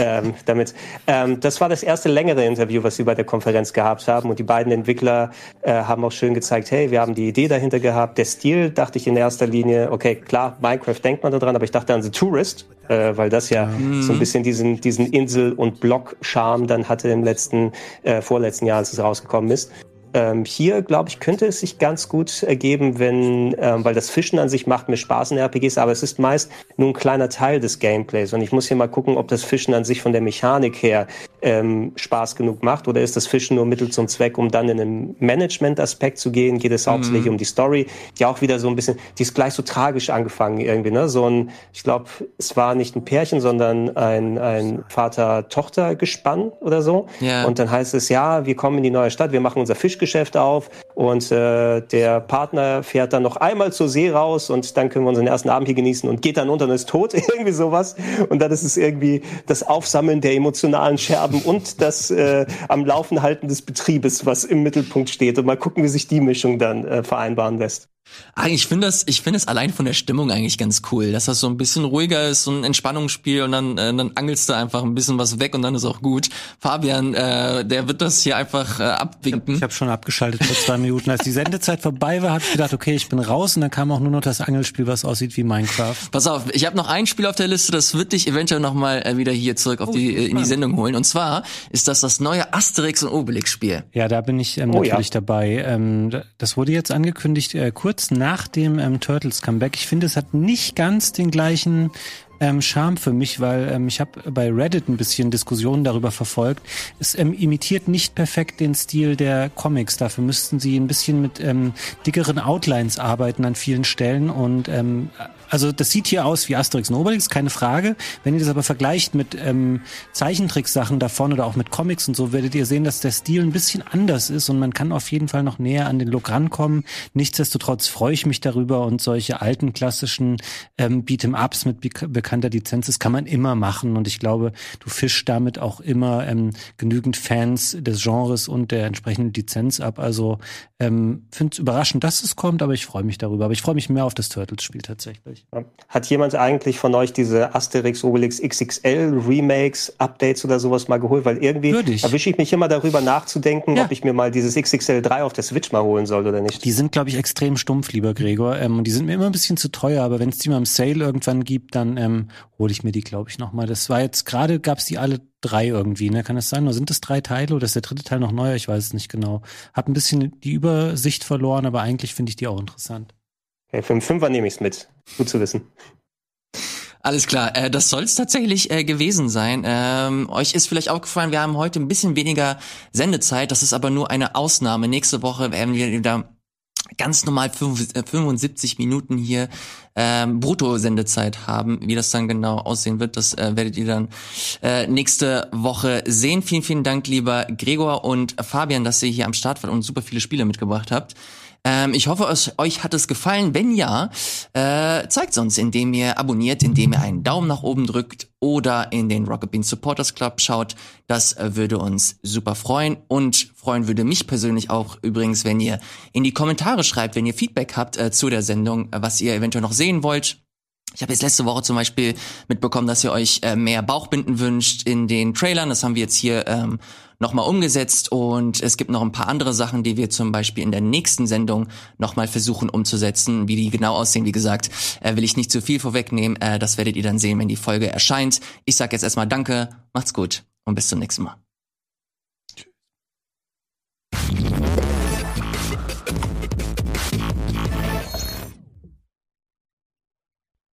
ähm, damit. Ähm, das war das erste längere Interview, was sie bei der Konferenz gehabt haben. Und die beiden Entwickler äh, haben auch schön gezeigt, hey, wir haben die Idee dahinter gehabt. Der Stil dachte ich in erster Linie, okay, klar, Minecraft denkt man da dran, aber ich dachte an The Tourist, äh, weil das ja mhm. so ein bisschen diesen, diesen Insel- und Block-Charme dann hatte im letzten, äh, vorletzten Jahr, als es rausgekommen ist. Ähm, hier, glaube ich, könnte es sich ganz gut ergeben, wenn, ähm, weil das Fischen an sich macht mir Spaß in RPGs, aber es ist meist nur ein kleiner Teil des Gameplays. Und ich muss hier mal gucken, ob das Fischen an sich von der Mechanik her ähm, Spaß genug macht oder ist das Fischen nur Mittel zum Zweck, um dann in einen Management-Aspekt zu gehen? Geht es hauptsächlich mhm. um die Story, die auch wieder so ein bisschen, die ist gleich so tragisch angefangen irgendwie, ne? So ein, ich glaube, es war nicht ein Pärchen, sondern ein, ein Vater-Tochter-Gespann oder so. Yeah. Und dann heißt es, ja, wir kommen in die neue Stadt, wir machen unser Fisch Fischgeschäft auf und äh, der Partner fährt dann noch einmal zur See raus und dann können wir unseren ersten Abend hier genießen und geht dann unter und ist tot, irgendwie sowas. Und dann ist es irgendwie das Aufsammeln der emotionalen Scherben und das äh, am Laufen halten des Betriebes, was im Mittelpunkt steht. Und mal gucken, wie sich die Mischung dann äh, vereinbaren lässt. Ah, ich finde das, ich finde es allein von der Stimmung eigentlich ganz cool, dass das so ein bisschen ruhiger ist, so ein Entspannungsspiel und dann, äh, dann angelst du einfach ein bisschen was weg und dann ist auch gut. Fabian, äh, der wird das hier einfach äh, abwinken. Ich habe schon abgeschaltet vor zwei Minuten. Als die Sendezeit vorbei war, habe ich gedacht, okay, ich bin raus und dann kam auch nur noch das Angelspiel, was aussieht wie Minecraft. Pass auf, ich habe noch ein Spiel auf der Liste, das wird dich eventuell noch mal äh, wieder hier zurück auf oh, die äh, in die Sendung holen. Und zwar ist das das neue Asterix und Obelix Spiel. Ja, da bin ich ähm, oh, natürlich ja. dabei. Ähm, das wurde jetzt angekündigt äh, kurz kurz nach dem ähm, Turtles Comeback. Ich finde, es hat nicht ganz den gleichen ähm, Charme für mich, weil ähm, ich habe bei Reddit ein bisschen Diskussionen darüber verfolgt. Es ähm, imitiert nicht perfekt den Stil der Comics. Dafür müssten sie ein bisschen mit ähm, dickeren Outlines arbeiten an vielen Stellen und ähm, also das sieht hier aus wie Asterix und Obelix, keine Frage. Wenn ihr das aber vergleicht mit ähm, Zeichentricksachen davon oder auch mit Comics und so, werdet ihr sehen, dass der Stil ein bisschen anders ist und man kann auf jeden Fall noch näher an den Look rankommen. Nichtsdestotrotz freue ich mich darüber und solche alten klassischen ähm, Beat'em-Ups mit bekannter Lizenz, das kann man immer machen und ich glaube, du fischst damit auch immer ähm, genügend Fans des Genres und der entsprechenden Lizenz ab. Also ähm, finde es überraschend, dass es kommt, aber ich freue mich darüber. Aber ich freue mich mehr auf das Turtles-Spiel tatsächlich nicht. Hat jemand eigentlich von euch diese Asterix, Obelix XXL Remakes, Updates oder sowas mal geholt? Weil irgendwie erwische ich mich immer darüber nachzudenken, ja. ob ich mir mal dieses XXL 3 auf der Switch mal holen soll oder nicht. Die sind, glaube ich, extrem stumpf, lieber Gregor. Ähm, die sind mir immer ein bisschen zu teuer, aber wenn es die mal im Sale irgendwann gibt, dann ähm, hole ich mir die, glaube ich, nochmal. Das war jetzt gerade, gab es die alle drei irgendwie, ne? Kann das sein? Oder sind es drei Teile oder ist der dritte Teil noch neuer? Ich weiß es nicht genau. Hab ein bisschen die Übersicht verloren, aber eigentlich finde ich die auch interessant. Okay, für den Fünfer nehme ich es mit. Gut zu wissen. Alles klar, äh, das soll es tatsächlich äh, gewesen sein. Ähm, euch ist vielleicht aufgefallen, wir haben heute ein bisschen weniger Sendezeit. Das ist aber nur eine Ausnahme. Nächste Woche werden wir wieder ganz normal 75 äh, Minuten hier ähm, Brutto-Sendezeit haben. Wie das dann genau aussehen wird, das äh, werdet ihr dann äh, nächste Woche sehen. Vielen, vielen Dank, lieber Gregor und Fabian, dass ihr hier am Start wart und super viele Spiele mitgebracht habt. Ähm, ich hoffe, euch hat es gefallen. Wenn ja, äh, zeigt es uns, indem ihr abonniert, indem ihr einen Daumen nach oben drückt oder in den Rocket Bean Supporters Club schaut. Das äh, würde uns super freuen und freuen würde mich persönlich auch übrigens, wenn ihr in die Kommentare schreibt, wenn ihr Feedback habt äh, zu der Sendung, äh, was ihr eventuell noch sehen wollt. Ich habe jetzt letzte Woche zum Beispiel mitbekommen, dass ihr euch äh, mehr Bauchbinden wünscht in den Trailern. Das haben wir jetzt hier ähm, nochmal umgesetzt und es gibt noch ein paar andere Sachen, die wir zum Beispiel in der nächsten Sendung nochmal versuchen umzusetzen. Wie die genau aussehen, wie gesagt, äh, will ich nicht zu viel vorwegnehmen. Äh, das werdet ihr dann sehen, wenn die Folge erscheint. Ich sage jetzt erstmal Danke, macht's gut und bis zum nächsten Mal. Tschüss.